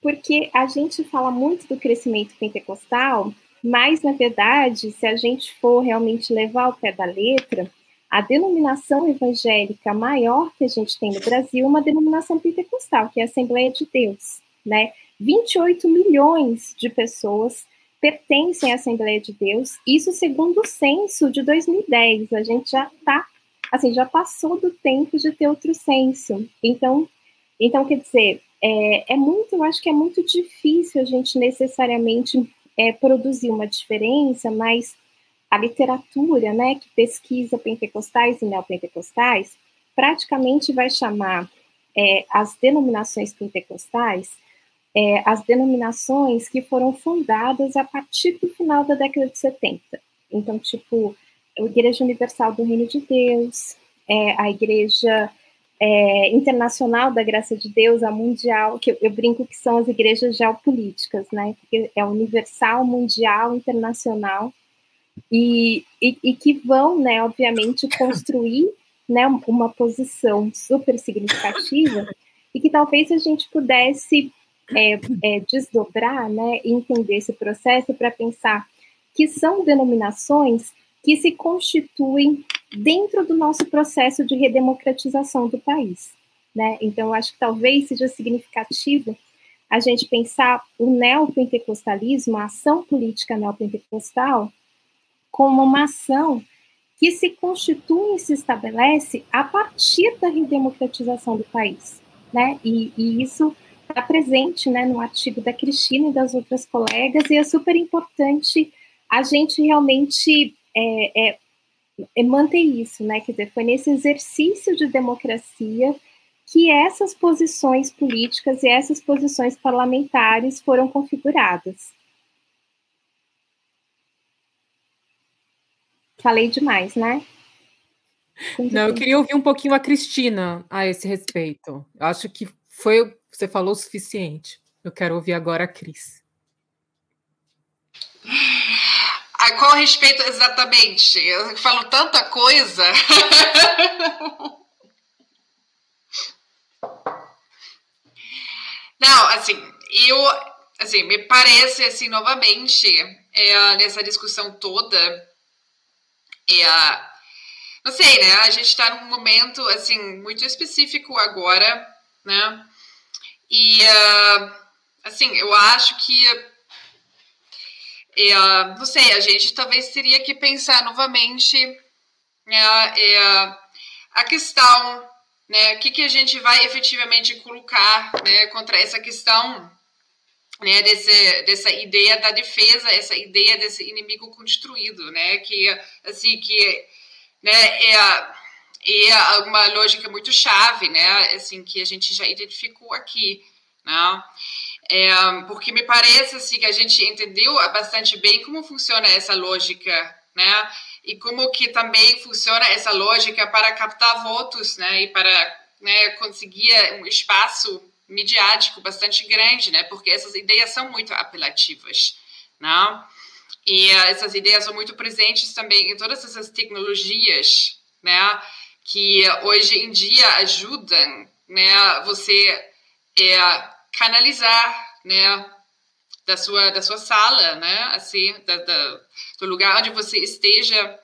Porque a gente fala muito do crescimento pentecostal, mas, na verdade, se a gente for realmente levar ao pé da letra, a denominação evangélica maior que a gente tem no Brasil é uma denominação pentecostal, que é a Assembleia de Deus, né? 28 milhões de pessoas pertencem à Assembleia de Deus, isso segundo o censo de 2010. A gente já está, assim, já passou do tempo de ter outro censo. Então, então quer dizer, é, é muito, eu acho que é muito difícil a gente necessariamente é, produzir uma diferença, mas a literatura, né, que pesquisa pentecostais e neopentecostais, praticamente vai chamar é, as denominações pentecostais é, as denominações que foram fundadas a partir do final da década de 70. Então, tipo, a Igreja Universal do Reino de Deus, é, a Igreja é, internacional da graça de Deus, a mundial, que eu, eu, brinco que são as igrejas geopolíticas, né? Porque é universal, mundial, internacional, e, e, e que vão, né, obviamente, construir né, uma posição super significativa e que talvez a gente pudesse é, é, desdobrar, né, entender esse processo para pensar que são denominações que se constituem dentro do nosso processo de redemocratização do país. Né? Então, acho que talvez seja significativo a gente pensar o neopentecostalismo, a ação política neopentecostal, como uma ação que se constitui e se estabelece a partir da redemocratização do país. Né? E, e isso está presente né, no artigo da Cristina e das outras colegas, e é super importante a gente realmente é, é, é manter isso, né? Quer dizer, foi nesse exercício de democracia que essas posições políticas e essas posições parlamentares foram configuradas. Falei demais, né? Não, eu queria ouvir um pouquinho a Cristina a esse respeito. Eu acho que foi você falou o suficiente. Eu quero ouvir agora a Cris. A qual respeito exatamente? Eu falo tanta coisa. (laughs) Não, assim, eu, assim, me parece, assim, novamente, é, nessa discussão toda, é, não sei, né, a gente está num momento, assim, muito específico agora, né, e, uh, assim, eu acho que, é, não sei, a gente talvez teria que pensar novamente né, é, a questão né, o que, que a gente vai efetivamente colocar né, contra essa questão né, desse, dessa ideia da defesa, essa ideia desse inimigo construído, né, que assim que né, é, é uma lógica muito chave, né, assim que a gente já identificou aqui, né, é, porque me parece assim que a gente entendeu bastante bem como funciona essa lógica, né, e como que também funciona essa lógica para captar votos, né, e para né, conseguir um espaço midiático bastante grande, né? Porque essas ideias são muito apelativas? Né? E uh, essas ideias são muito presentes também em todas essas tecnologias, né? Que hoje em dia ajudam, né? Você é, canalizar, né? Da sua da sua sala, né? Assim, da, da, do lugar onde você esteja,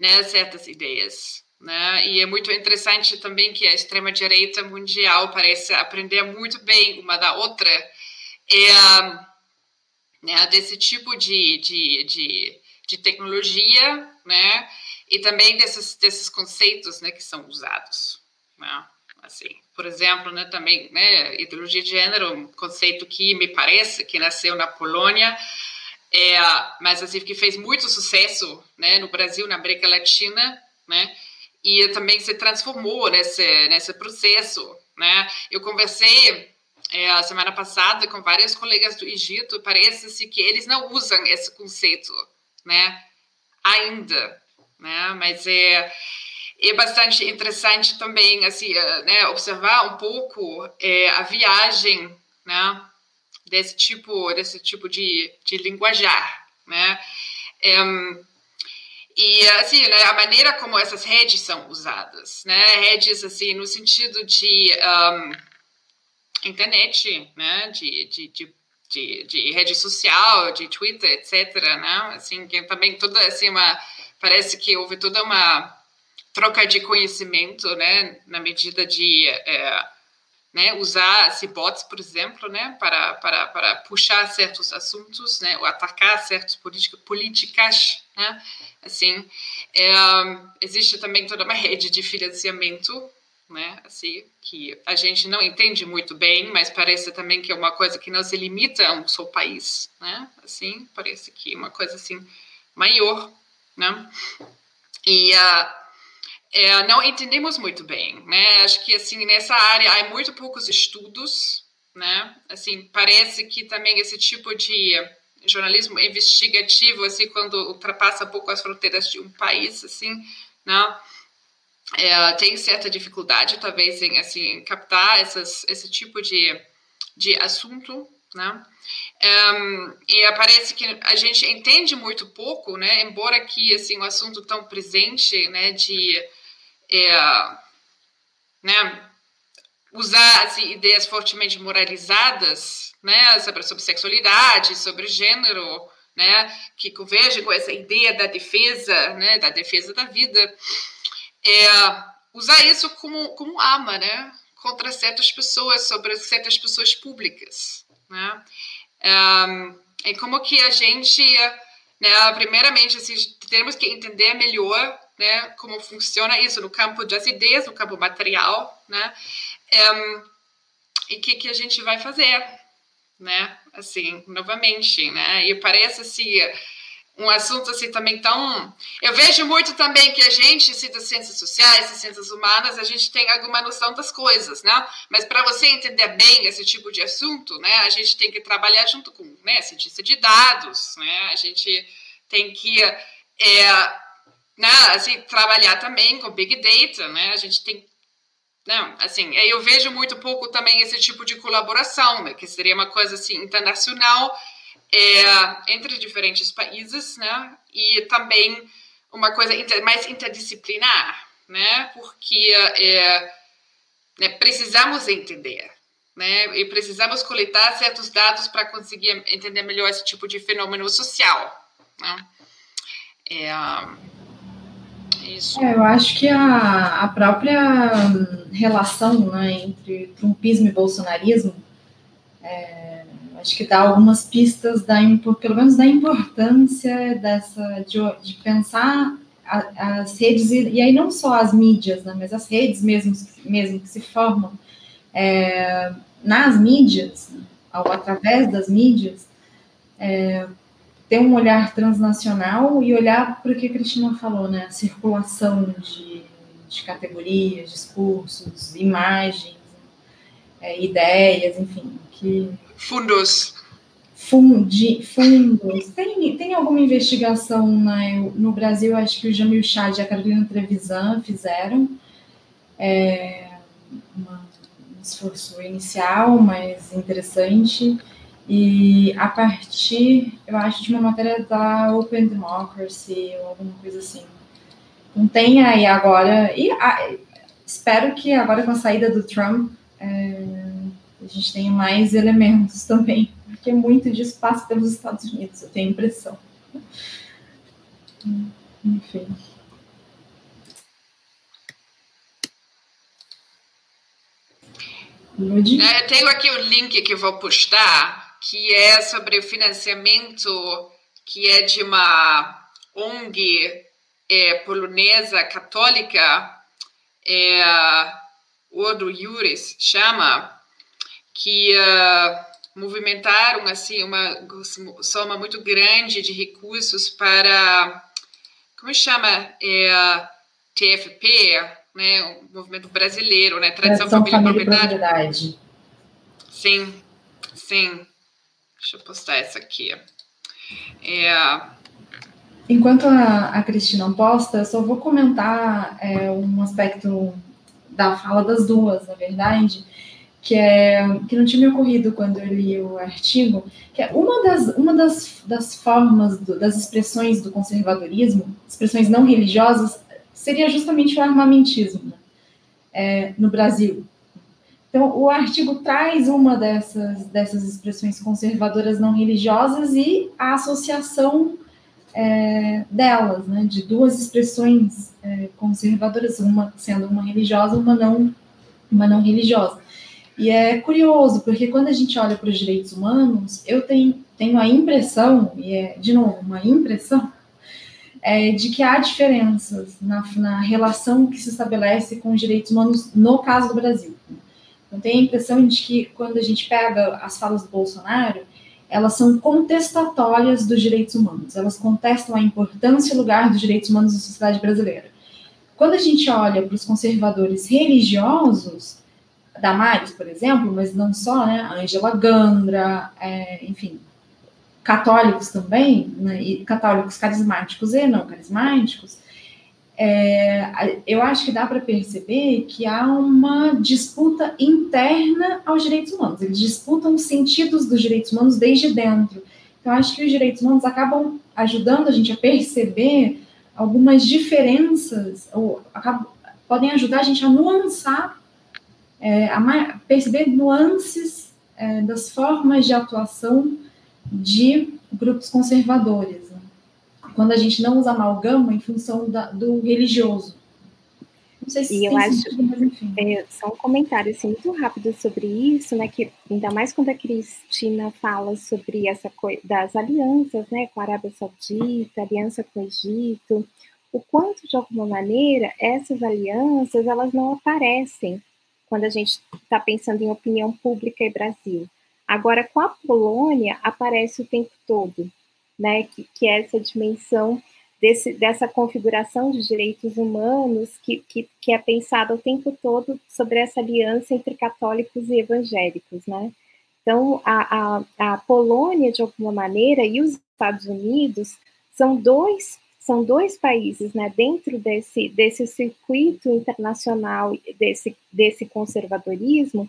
né? Certas ideias. Né? E é muito interessante também que a extrema-direita mundial parece aprender muito bem uma da outra é, né, desse tipo de, de, de, de, tecnologia né? e também desses, desses conceitos né, que são usados. Né? Assim, por exemplo, né, também né, ideologia de gênero, um conceito que me parece que nasceu na Polônia, é, mas assim, que fez muito sucesso né, no Brasil, na América Latina, né? e também se transformou nesse, nesse processo. Né? Eu conversei é, a semana passada com vários colegas do Egito, parece-se que eles não usam esse conceito né? ainda, né? mas é, é bastante interessante também assim, é, né, observar um pouco é, a viagem né, desse tipo, desse tipo de, de linguajar. Né? É, e, assim, né, a maneira como essas redes são usadas, né? Redes, assim, no sentido de um, internet, né? De, de, de, de, de, rede social, de Twitter, etc., né? Assim, que também toda, assim, uma... Parece que houve toda uma troca de conhecimento, né? Na medida de... É, né, usar esse bots, por exemplo, né, para, para, para puxar certos assuntos, né, ou atacar certas políticas, né, assim, é, existe também toda uma rede de financiamento, né, assim, que a gente não entende muito bem, mas parece também que é uma coisa que não se limita a um só país, né, assim, parece que é uma coisa, assim, maior, né, e uh, é, não entendemos muito bem, né? Acho que assim nessa área há muito poucos estudos, né? Assim parece que também esse tipo de jornalismo investigativo, assim quando ultrapassa um pouco as fronteiras de um país, assim, né? É, tem certa dificuldade talvez em assim captar essas, esse tipo de, de assunto, né? Um, e parece que a gente entende muito pouco, né? Embora que assim um assunto tão presente, né? De é, né, usar assim, ideias fortemente moralizadas, né, sobre, sobre sexualidade, sobre gênero, né, que converge com essa ideia da defesa, né, da defesa da vida, é, usar isso como, como arma, né, contra certas pessoas, sobre certas pessoas públicas, né, é, é como que a gente, né, primeiramente, assim, temos que entender melhor né, como funciona isso no campo das ideias, no campo material, né, um, e o que, que a gente vai fazer, né, assim, novamente, né, e parece assim, um assunto assim também tão... Eu vejo muito também que a gente, assim, das ciências sociais, das ciências humanas, a gente tem alguma noção das coisas, né? Mas para você entender bem esse tipo de assunto, né, a gente tem que trabalhar junto com, né, cientista de dados, né? A gente tem que é, né, assim, trabalhar também com Big Data, né? A gente tem Não, assim, eu vejo muito pouco também esse tipo de colaboração, né, que seria uma coisa assim internacional é, entre diferentes países, né, e também uma coisa inter, mais interdisciplinar, né, porque é, né, precisamos entender, né, e precisamos coletar certos dados para conseguir entender melhor esse tipo de fenômeno social, né. É, isso. É, eu acho que a, a própria relação né, entre trumpismo e bolsonarismo é, acho que dá algumas pistas da pelo menos da importância dessa de, de pensar a, as redes e, e, aí não só as mídias, né, mas as redes mesmo, mesmo que se formam é, nas mídias, ao através das mídias, é, ter um olhar transnacional e olhar para o que a Cristina falou, né? A circulação de, de categorias, discursos, imagens, é, ideias, enfim, que fundos. Fundi, fundos. Tem, tem alguma investigação né, no Brasil? Acho que o Jamil Chad e a Carolina Trevisan fizeram é, uma, um esforço inicial, mas interessante. E a partir, eu acho, de uma matéria da Open Democracy ou alguma coisa assim. Não tem aí agora. E espero que agora com a saída do Trump é, a gente tenha mais elementos (laughs) também, porque muito disso passa pelos Estados Unidos, eu tenho a impressão. Enfim. É, eu tenho aqui o link que vou postar que é sobre o financiamento que é de uma ONG é, polonesa católica, é, Ordo Juris chama, que uh, movimentaram assim uma soma muito grande de recursos para como chama é, TFP, né, o movimento brasileiro, né, tradição, tradição família, família propriedade. propriedade. Sim, sim. Deixa eu postar essa aqui. É... Enquanto a, a Cristina posta, eu só vou comentar é, um aspecto da fala das duas, na verdade, que é que não tinha me ocorrido quando eu li o artigo, que é uma das, uma das, das formas, do, das expressões do conservadorismo, expressões não religiosas, seria justamente o armamentismo né? é, no Brasil. Então, o artigo traz uma dessas, dessas expressões conservadoras não religiosas e a associação é, delas, né, de duas expressões é, conservadoras, uma sendo uma religiosa, uma não, uma não religiosa. E é curioso, porque quando a gente olha para os direitos humanos, eu tenho, tenho a impressão, e é, de novo, uma impressão, é, de que há diferenças na, na relação que se estabelece com os direitos humanos no caso do Brasil. Então, tem a impressão de que quando a gente pega as falas do Bolsonaro, elas são contestatórias dos direitos humanos, elas contestam a importância e o lugar dos direitos humanos na sociedade brasileira. Quando a gente olha para os conservadores religiosos, Damares, por exemplo, mas não só, né, Angela Gandra, é, enfim, católicos também, né, e católicos carismáticos e não carismáticos, é, eu acho que dá para perceber que há uma disputa interna aos direitos humanos. Eles disputam os sentidos dos direitos humanos desde dentro. Então, acho que os direitos humanos acabam ajudando a gente a perceber algumas diferenças, ou acabam, podem ajudar a gente a nuançar, é, a perceber nuances é, das formas de atuação de grupos conservadores quando a gente não usa amalgama em função da, do religioso. Não sei se e eu acho, sentido, mas enfim. É, só um comentário assim, muito rápido sobre isso, né? Que ainda mais quando a Cristina fala sobre essa coisa das alianças, né, com a Arábia Saudita, aliança com o Egito, o quanto de alguma maneira essas alianças elas não aparecem quando a gente está pensando em opinião pública e Brasil. Agora, com a Polônia, aparece o tempo todo né, que, que é essa dimensão desse, dessa configuração de direitos humanos que, que, que é pensada o tempo todo sobre essa aliança entre católicos e evangélicos, né? Então, a, a, a Polônia, de alguma maneira, e os Estados Unidos são dois são dois países, né, dentro desse, desse circuito internacional, desse, desse conservadorismo,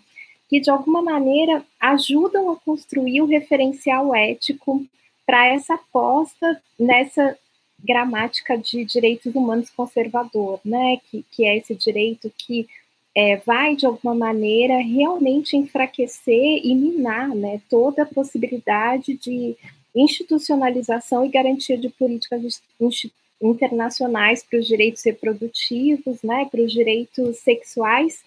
que de alguma maneira ajudam a construir o referencial ético para essa aposta nessa gramática de direitos humanos conservador, né, que, que é esse direito que é, vai, de alguma maneira, realmente enfraquecer e minar né, toda a possibilidade de institucionalização e garantia de políticas internacionais para os direitos reprodutivos, né, para os direitos sexuais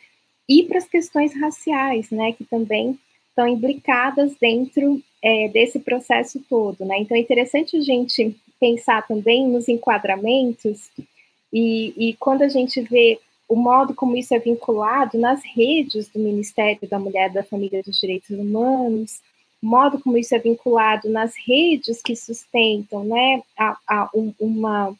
e para as questões raciais, né, que também estão implicadas dentro é, desse processo todo. Né? Então é interessante a gente pensar também nos enquadramentos e, e quando a gente vê o modo como isso é vinculado nas redes do Ministério da Mulher, da Família e dos Direitos Humanos, o modo como isso é vinculado nas redes que sustentam né, a, a, uma,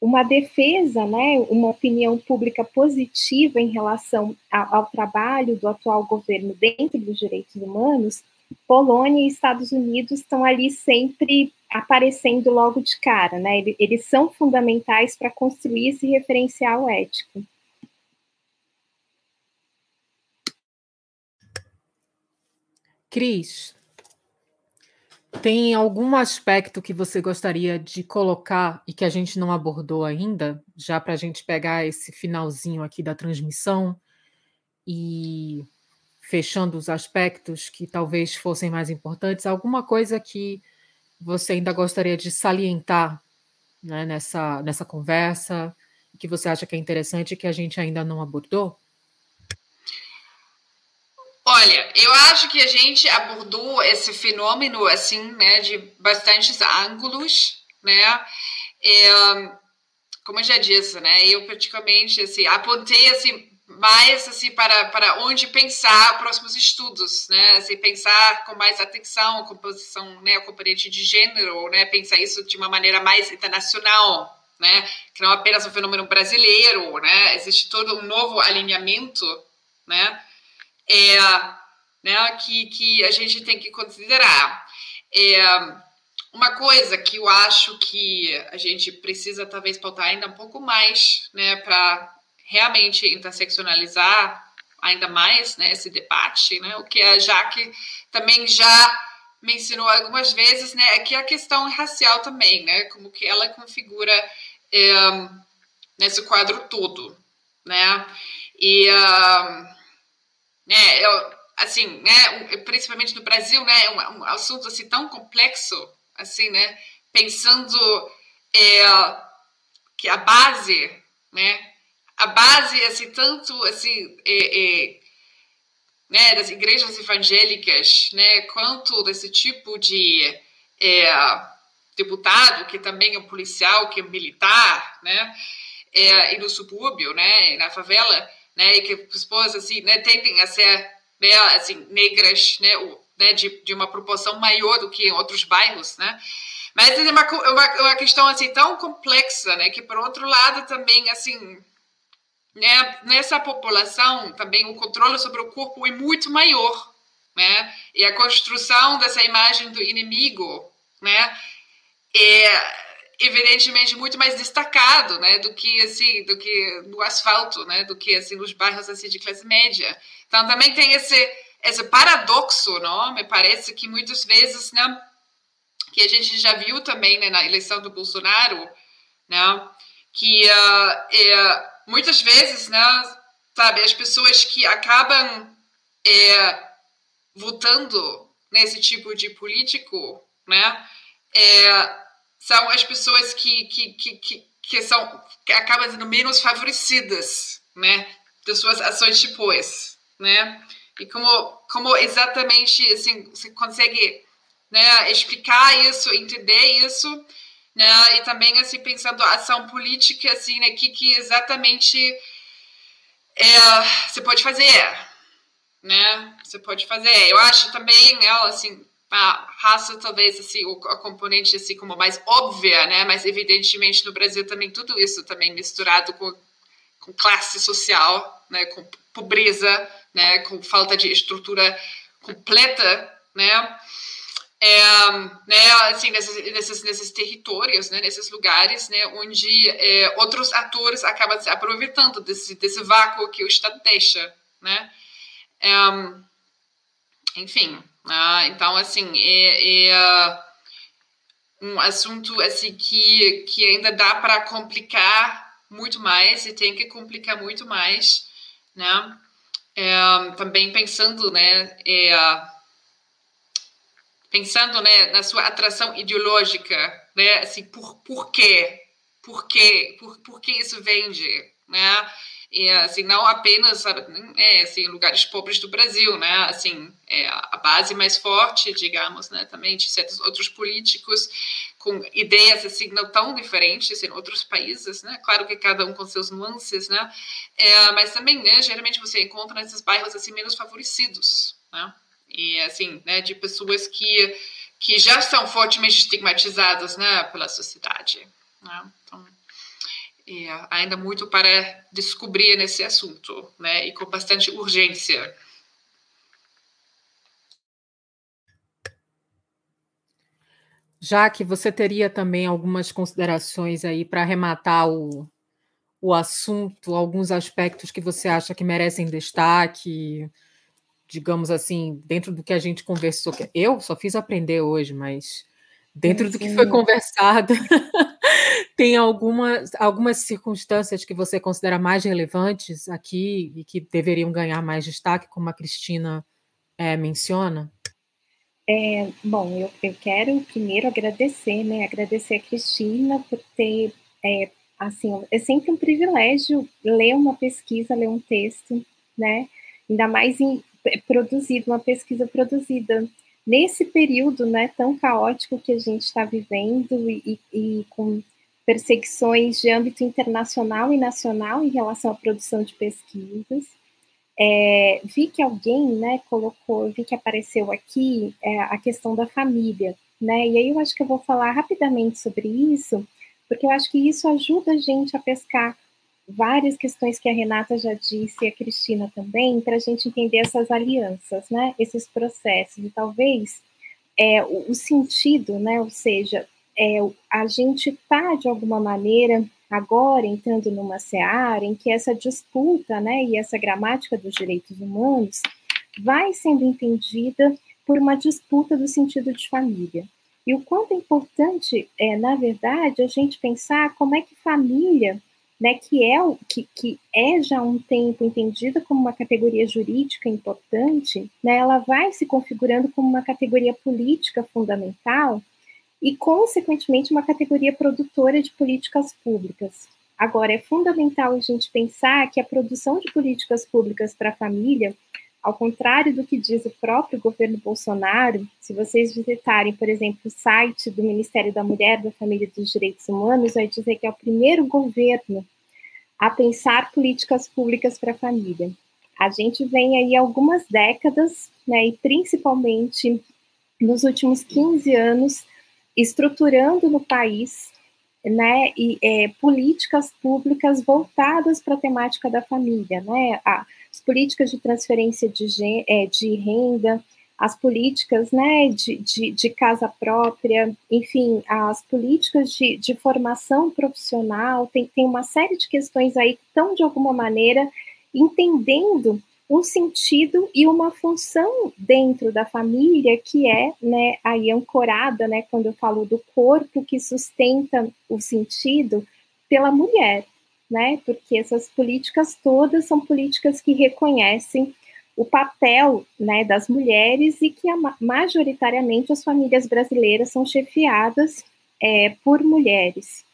uma defesa, né, uma opinião pública positiva em relação ao, ao trabalho do atual governo dentro dos direitos humanos, Polônia e Estados Unidos estão ali sempre aparecendo logo de cara, né? Eles são fundamentais para construir esse referencial ético. Cris, tem algum aspecto que você gostaria de colocar e que a gente não abordou ainda, já para a gente pegar esse finalzinho aqui da transmissão e fechando os aspectos que talvez fossem mais importantes? Alguma coisa que você ainda gostaria de salientar né, nessa, nessa conversa, que você acha que é interessante e que a gente ainda não abordou? Olha, eu acho que a gente abordou esse fenômeno assim, né, de bastantes ângulos, né? É, como eu já disse, né, eu praticamente assim apontei assim mais assim para, para onde pensar próximos estudos, né? Assim, pensar com mais atenção a composição, né, a componente de gênero, né? Pensar isso de uma maneira mais internacional, né? Que não apenas um fenômeno brasileiro, né? Existe todo um novo alinhamento, né? É, né, que, que a gente tem que considerar. É, uma coisa que eu acho que a gente precisa talvez pautar ainda um pouco mais, né, para realmente interseccionalizar ainda mais né, esse debate, né, o que a Jaque também já mencionou algumas vezes, né, é que a questão racial também, né, como que ela configura é, nesse quadro todo, né, e uh, né? Eu, assim, né? Principalmente no Brasil, né? É um, um assunto assim tão complexo, assim, né? Pensando é, que a base, né? A base, assim, tanto assim, é, é, né? Das igrejas evangélicas, né? Quanto desse tipo de é, deputado que também é um policial, que é militar, né? É, e no subúrbio, né? Na favela né, e que as pessoas assim, né, tendem a ser né, assim, negras, né, ou, né, de, de uma proporção maior do que em outros bairros, né? Mas é uma, uma, uma questão assim tão complexa, né, que por outro lado também assim, né, nessa população também o controle sobre o corpo é muito maior, né? E a construção dessa imagem do inimigo, né, é evidentemente muito mais destacado, né, do que assim, do que no asfalto, né, do que assim nos bairros assim de classe média. Então também tem esse esse paradoxo, não? Me parece que muitas vezes, né, que a gente já viu também né, na eleição do Bolsonaro, né, que uh, muitas vezes, né, sabe, as pessoas que acabam é, votando nesse tipo de político, né, é, são as pessoas que, que, que, que, que são que acabam sendo menos favorecidas, né, das suas ações depois, né? E como como exatamente assim você consegue, né, explicar isso, entender isso, né? E também assim pensando a ação política assim, né, que que exatamente é, você pode fazer, né? Você pode fazer. Eu acho também, né, assim, a raça talvez assim a componente assim como mais óbvia né? Mas evidentemente no Brasil também tudo isso também misturado com, com classe social né? Com pobreza né? Com falta de estrutura completa né? É, né, assim, nesses, nesses, nesses territórios, né, nesses lugares, né, onde é, outros atores acabam se aproveitando desse, desse vácuo que o Estado deixa, né, é, enfim, né, então, assim, é, é, um assunto, assim, que, que ainda dá para complicar muito mais e tem que complicar muito mais, né, é, também pensando, né, é, pensando né, na sua atração ideológica, né, assim, por, por quê? Por quê? Por, por que isso vende? Né? E, assim, não apenas é, assim, lugares pobres do Brasil, né? Assim, é, a base mais forte, digamos, né? Também de certos outros políticos com ideias assim não tão diferentes em outros países, né? Claro que cada um com seus nuances, né? É, mas também, né? Geralmente você encontra nesses bairros assim menos favorecidos, né? e assim, né, de pessoas que que já são fortemente estigmatizadas, né, pela sociedade. Né? Então, é, ainda muito para descobrir nesse assunto, né, e com bastante urgência. Já que você teria também algumas considerações aí para arrematar o, o assunto, alguns aspectos que você acha que merecem destaque, digamos assim, dentro do que a gente conversou, eu só fiz aprender hoje, mas dentro do que foi conversado, (laughs) tem algumas, algumas circunstâncias que você considera mais relevantes aqui e que deveriam ganhar mais destaque, como a Cristina é, menciona? É, bom, eu, eu quero primeiro agradecer, né? Agradecer a Cristina por ter, é, assim, é sempre um privilégio ler uma pesquisa, ler um texto, né? Ainda mais em, produzido, uma pesquisa produzida nesse período né, tão caótico que a gente está vivendo e, e, com perseguições de âmbito internacional e nacional em relação à produção de pesquisas. É, vi que alguém né, colocou, vi que apareceu aqui é, a questão da família, né? E aí eu acho que eu vou falar rapidamente sobre isso, porque eu acho que isso ajuda a gente a pescar várias questões que a Renata já disse e a Cristina também, para a gente entender essas alianças, né? Esses processos. E talvez é, o, sentido, né? Ou seja, é, a gente está, de alguma maneira, agora entrando numa seara em que essa disputa, né? E essa gramática dos direitos humanos vai sendo entendida por uma disputa do sentido de família. E o quanto é importante, é, na verdade, a gente pensar como é que família né, que, é, que, que é já um tempo entendida como uma categoria jurídica importante, né, ela vai se configurando como uma categoria política fundamental e, consequentemente, uma categoria produtora de políticas públicas. Agora, é fundamental a gente pensar que a produção de políticas públicas para a família, ao contrário do que diz o próprio governo Bolsonaro, se vocês visitarem, por exemplo, o site do Ministério da Mulher, da Família e dos Direitos Humanos, vai dizer que é o primeiro governo a pensar políticas públicas para a família. A gente vem aí algumas décadas, né, e principalmente nos últimos 15 anos, estruturando no país né, e, é, políticas públicas voltadas para a temática da família, né, as políticas de transferência de, é, de renda, as políticas né, de, de, de, casa própria, enfim, as políticas de, de formação profissional, tem, tem uma série de questões aí que estão, de alguma maneira, entendendo um sentido e uma função dentro da família que é né, aí ancorada, né, quando eu falo do corpo que sustenta o sentido pela mulher, né, porque essas políticas todas são políticas que reconhecem o papel né, das mulheres e que a, majoritariamente as famílias brasileiras são chefiadas é, por mulheres.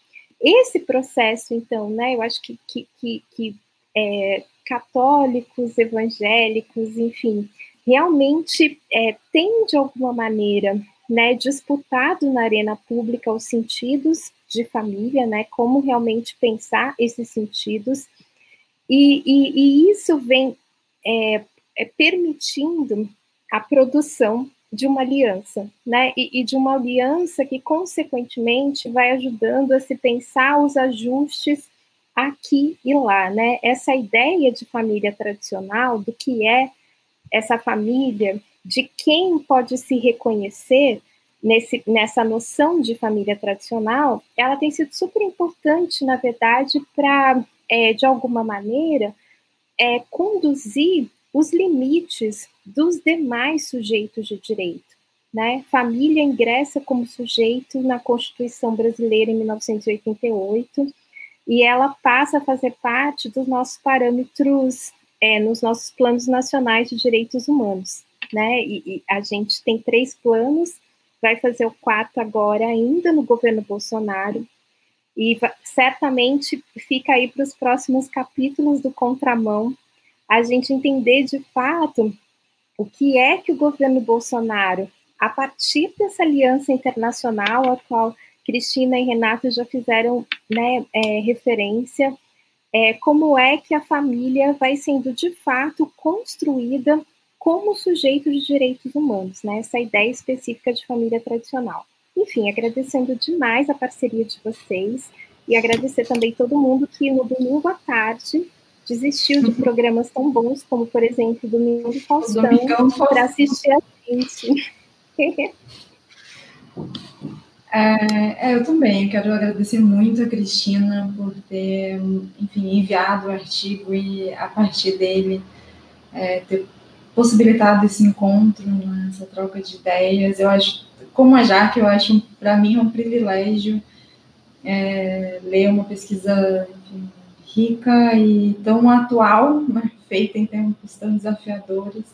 Esse processo, então, né, eu acho que, que, que, que é, católicos, evangélicos, enfim, realmente é, tem de alguma maneira né, disputado na arena pública os sentidos de família, né, como realmente pensar esses sentidos, e, e, e isso vem é, é, permitindo a produção de uma aliança, né? E, e, de uma aliança que, consequentemente, vai ajudando a se pensar os ajustes aqui e lá, né? Essa ideia de família tradicional, do que é essa família, de quem pode se reconhecer, nesse, nessa noção de família tradicional, ela tem sido super importante, na verdade, para, é, de alguma maneira, é, conduzir os limites dos demais sujeitos de direito. Né? Família ingressa como sujeito na Constituição Brasileira em 1988 e ela passa a fazer parte dos nossos parâmetros, é, nos nossos planos nacionais de direitos humanos. Né? E, e a gente tem três planos vai fazer o quarto agora, ainda no governo Bolsonaro, e certamente fica aí para os próximos capítulos do Contramão, a gente entender de fato o que é que o governo Bolsonaro, a partir dessa aliança internacional a qual Cristina e Renato já fizeram né, é, referência, é, como é que a família vai sendo de fato construída como sujeito de direitos humanos, né? Essa ideia específica de família tradicional. Enfim, agradecendo demais a parceria de vocês e agradecer também todo mundo que no domingo à tarde desistiu de programas tão bons como, por exemplo, Domingo do Faustão, para assistir a gente. (laughs) É, é, eu também quero agradecer muito a Cristina por ter, enfim, enviado o artigo e a partir dele é, ter possibilitado esse encontro, né, essa troca de ideias. Eu acho, como a Jaque, eu acho para mim é um privilégio é, ler uma pesquisa enfim, rica e tão atual, né, feita em tempos tão desafiadores,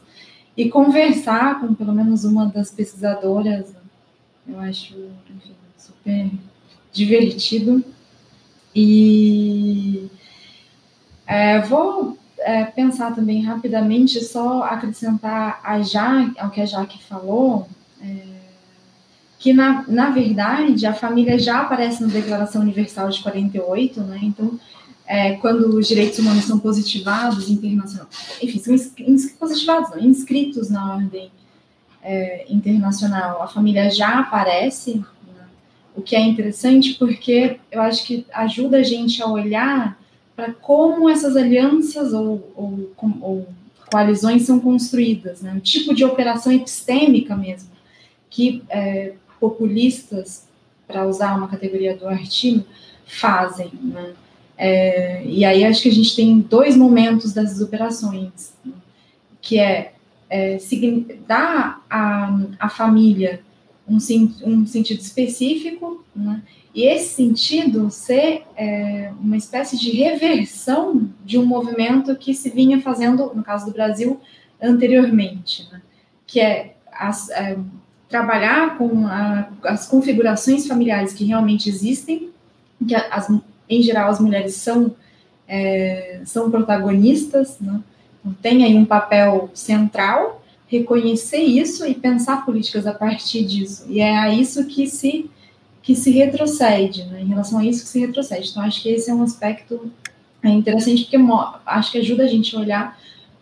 e conversar com pelo menos uma das pesquisadoras, eu acho enfim, super divertido. E é, vou é, pensar também rapidamente, só acrescentar a ja, ao que a Jaque falou, é, que na, na verdade a família já aparece na Declaração Universal de 48, né? Então, é, quando os direitos humanos são positivados internacionalmente, enfim, são positivados, não, inscritos na ordem é, internacional, a família já aparece, né? o que é interessante porque eu acho que ajuda a gente a olhar para como essas alianças ou, ou, ou, coalizões são construídas, né? o tipo de operação epistêmica mesmo, que é, populistas, para usar uma categoria do artigo, fazem. Né? É, e aí acho que a gente tem dois momentos dessas operações, né? que é, é à, à família um, um sentido específico, né? E esse sentido ser é, uma espécie de reversão de um movimento que se vinha fazendo, no caso do Brasil, anteriormente, né? que é, as, é, trabalhar com a, as configurações familiares que realmente existem, que as, em geral as mulheres são, é, são protagonistas, né? Tem aí um papel central, reconhecer isso e pensar políticas a partir disso. E é a isso que se que se retrocede, né? em relação a isso que se retrocede. Então, acho que esse é um aspecto é, interessante, porque acho que ajuda a gente a olhar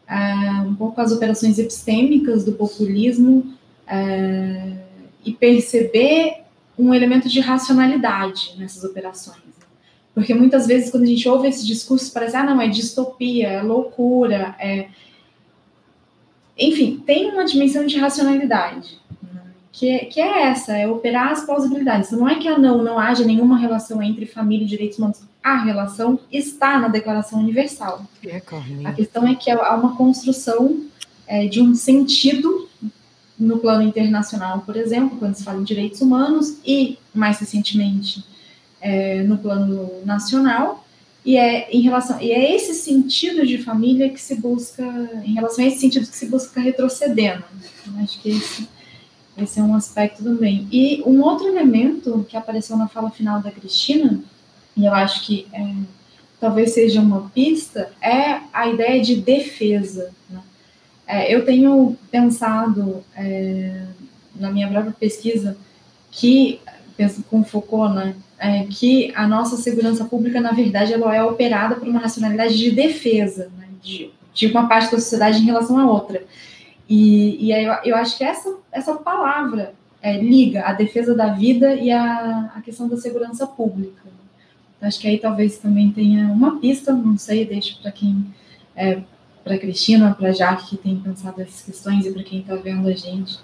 é, um pouco as operações epistêmicas do populismo é, e perceber um elemento de racionalidade nessas operações. Né? Porque muitas vezes, quando a gente ouve esse discurso, parece, ah, não, é distopia, é loucura, é... Enfim, tem uma dimensão de racionalidade que é, que é essa, é operar as plausibilidades. Não é que ah, não, não haja nenhuma relação entre família e direitos humanos. A relação está na Declaração Universal. É, a questão é que há uma construção é, de um sentido no plano internacional, por exemplo, quando se fala em direitos humanos, e mais recentemente é, no plano nacional, e é em relação e é esse sentido de família que se busca em relação a esse sentido que se busca retrocedendo. Eu acho que esse esse é um aspecto também. E um outro elemento que apareceu na fala final da Cristina, e eu acho que é, talvez seja uma pista, é a ideia de defesa. Né? É, eu tenho pensado é, na minha própria pesquisa que, com Foucault, né, é, que a nossa segurança pública, na verdade, ela é operada por uma racionalidade de defesa né, de, de uma parte da sociedade em relação à outra. E, e eu, eu acho que essa, essa palavra é, liga a defesa da vida e a, a questão da segurança pública. Então, acho que aí talvez também tenha uma pista, não sei, deixo para quem, é, para Cristina, para Jaque, que tem pensado essas questões, e para quem está vendo a gente,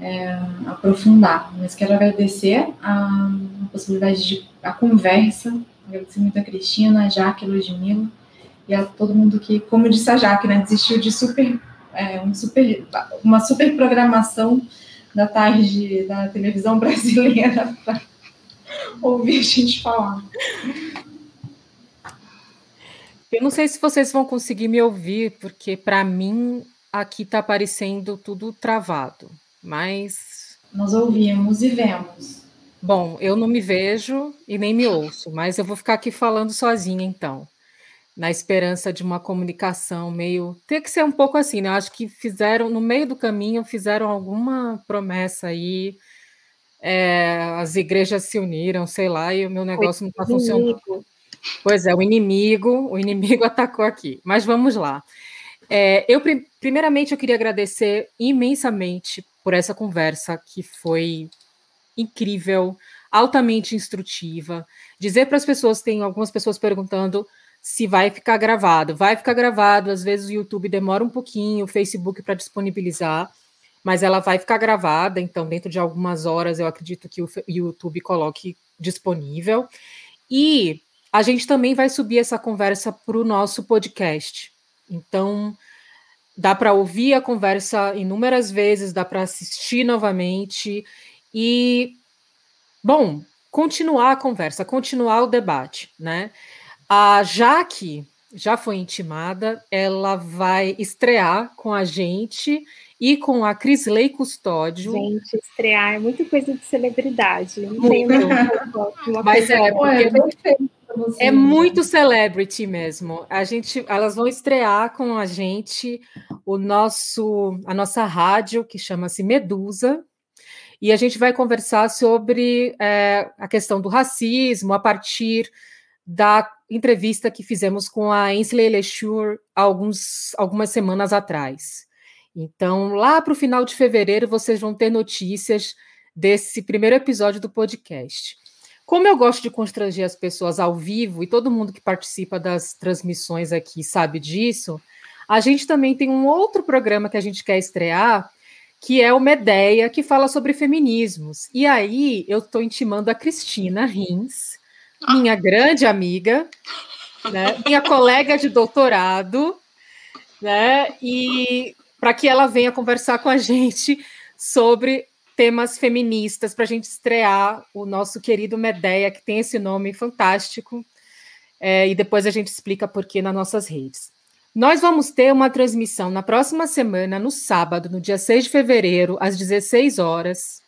é, aprofundar. Mas quero agradecer a, a, possibilidade de a conversa, agradecer muito a Cristina, a Jaque, a Ludmilla e a todo mundo que, como disse a Jaque, né, desistiu de super, é, um super, uma super programação da tarde da televisão (laughs) brasileira para ouvir a gente falar. Eu não sei se vocês vão conseguir me ouvir, porque para mim aqui está aparecendo tudo travado, mas. Nós ouvimos e vemos. Bom, eu não me vejo e nem me ouço, mas eu vou ficar aqui falando sozinha então, na esperança de uma comunicação meio. Tem que ser um pouco assim, né? Eu acho que fizeram, no meio do caminho, fizeram alguma promessa aí. É, as igrejas se uniram, sei lá, e o meu negócio não está funcionando. Pois é, o inimigo, o inimigo (laughs) atacou aqui. Mas vamos lá. É, eu primeiramente eu queria agradecer imensamente por essa conversa que foi incrível, altamente instrutiva. Dizer para as pessoas, tem algumas pessoas perguntando se vai ficar gravado. Vai ficar gravado, às vezes o YouTube demora um pouquinho, o Facebook para disponibilizar, mas ela vai ficar gravada, então dentro de algumas horas eu acredito que o YouTube coloque disponível. E a gente também vai subir essa conversa para o nosso podcast. Então, dá para ouvir a conversa inúmeras vezes, dá para assistir novamente e, bom, continuar a conversa, continuar o debate, né? A Jaque já foi intimada, ela vai estrear com a gente e com a Crisley Custódio. Gente, estrear é muita coisa de celebridade. Não tem Mas é, porque... É muito celebrity mesmo. A gente, elas vão estrear com a gente o nosso, a nossa rádio que chama-se Medusa, e a gente vai conversar sobre é, a questão do racismo a partir da entrevista que fizemos com a Ainsley Lechur alguns, algumas semanas atrás. Então, lá para o final de fevereiro, vocês vão ter notícias desse primeiro episódio do podcast. Como eu gosto de constranger as pessoas ao vivo, e todo mundo que participa das transmissões aqui sabe disso, a gente também tem um outro programa que a gente quer estrear, que é o Medeia, que fala sobre feminismos. E aí eu estou intimando a Cristina Rins, minha grande amiga, né, minha colega de doutorado, né, e para que ela venha conversar com a gente sobre temas feministas para a gente estrear o nosso querido Medeia, que tem esse nome fantástico, é, e depois a gente explica por que nas nossas redes. Nós vamos ter uma transmissão na próxima semana, no sábado, no dia 6 de fevereiro, às 16 horas.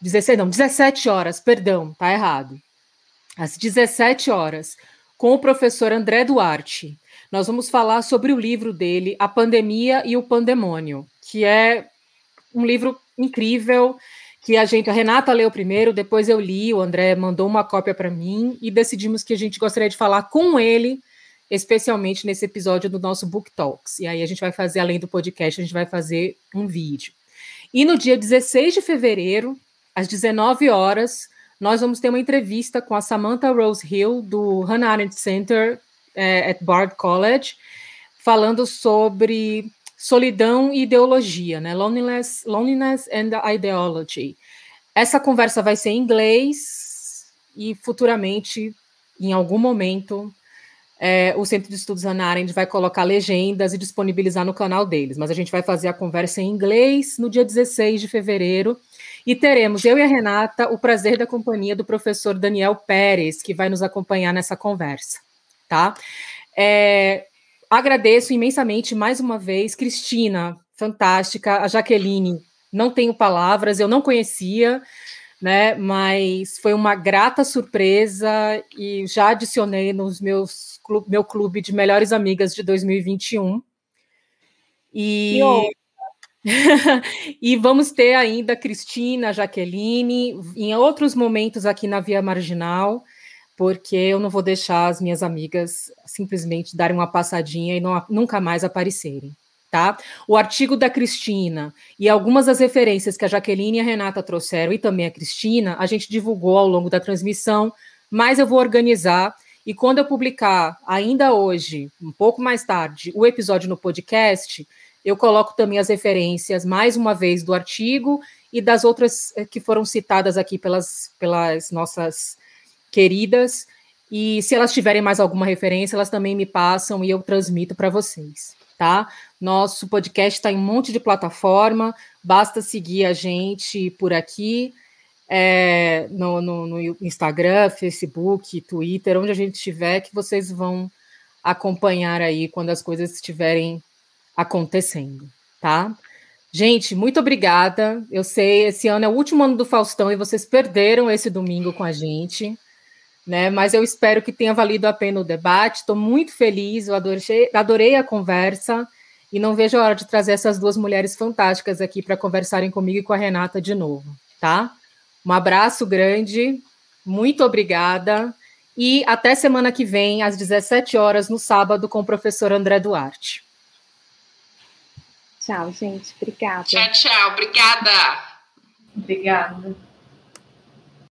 16, não, 17 horas, perdão, tá errado. Às 17 horas, com o professor André Duarte. Nós vamos falar sobre o livro dele, A Pandemia e o Pandemônio, que é um livro incrível que a gente, a Renata leu primeiro, depois eu li, o André mandou uma cópia para mim e decidimos que a gente gostaria de falar com ele, especialmente nesse episódio do nosso Book Talks. E aí a gente vai fazer, além do podcast, a gente vai fazer um vídeo. E no dia 16 de fevereiro, às 19 horas, nós vamos ter uma entrevista com a Samantha Rose Hill, do Hannah Arendt Center é, at Bard College, falando sobre solidão e ideologia, né? Loneliness, loneliness and ideology. Essa conversa vai ser em inglês e futuramente, em algum momento, é, o Centro de Estudos Hannah Arendt vai colocar legendas e disponibilizar no canal deles. Mas a gente vai fazer a conversa em inglês no dia 16 de fevereiro. E teremos, eu e a Renata, o prazer da companhia do professor Daniel Pérez, que vai nos acompanhar nessa conversa, tá? É, Agradeço imensamente mais uma vez, Cristina, fantástica, a Jaqueline, não tenho palavras, eu não conhecia, né? Mas foi uma grata surpresa e já adicionei nos meus meu clube de melhores amigas de 2021. E (laughs) e vamos ter ainda Cristina, Jaqueline, em outros momentos aqui na Via Marginal porque eu não vou deixar as minhas amigas simplesmente darem uma passadinha e não, nunca mais aparecerem. Tá? O artigo da Cristina e algumas das referências que a Jaqueline e a Renata trouxeram, e também a Cristina, a gente divulgou ao longo da transmissão, mas eu vou organizar. E quando eu publicar, ainda hoje, um pouco mais tarde, o episódio no podcast, eu coloco também as referências, mais uma vez, do artigo e das outras eh, que foram citadas aqui pelas, pelas nossas queridas. E se elas tiverem mais alguma referência, elas também me passam e eu transmito para vocês, tá? Nosso podcast está em um monte de plataforma, basta seguir a gente por aqui, é, no, no, no Instagram, Facebook, Twitter, onde a gente estiver, que vocês vão acompanhar aí quando as coisas estiverem acontecendo, tá? Gente, muito obrigada. Eu sei, esse ano é o último ano do Faustão e vocês perderam esse domingo com a gente, né? Mas eu espero que tenha valido a pena o debate. Estou muito feliz, eu adorei, adorei a conversa e não vejo a hora de trazer essas duas mulheres fantásticas aqui para conversarem comigo e com a Renata de novo, tá? Um abraço grande, muito obrigada e até semana que vem, às 17 horas, no sábado, com o professor André Duarte. Tchau, gente. Obrigada. Tchau, tchau. Obrigada. Obrigada.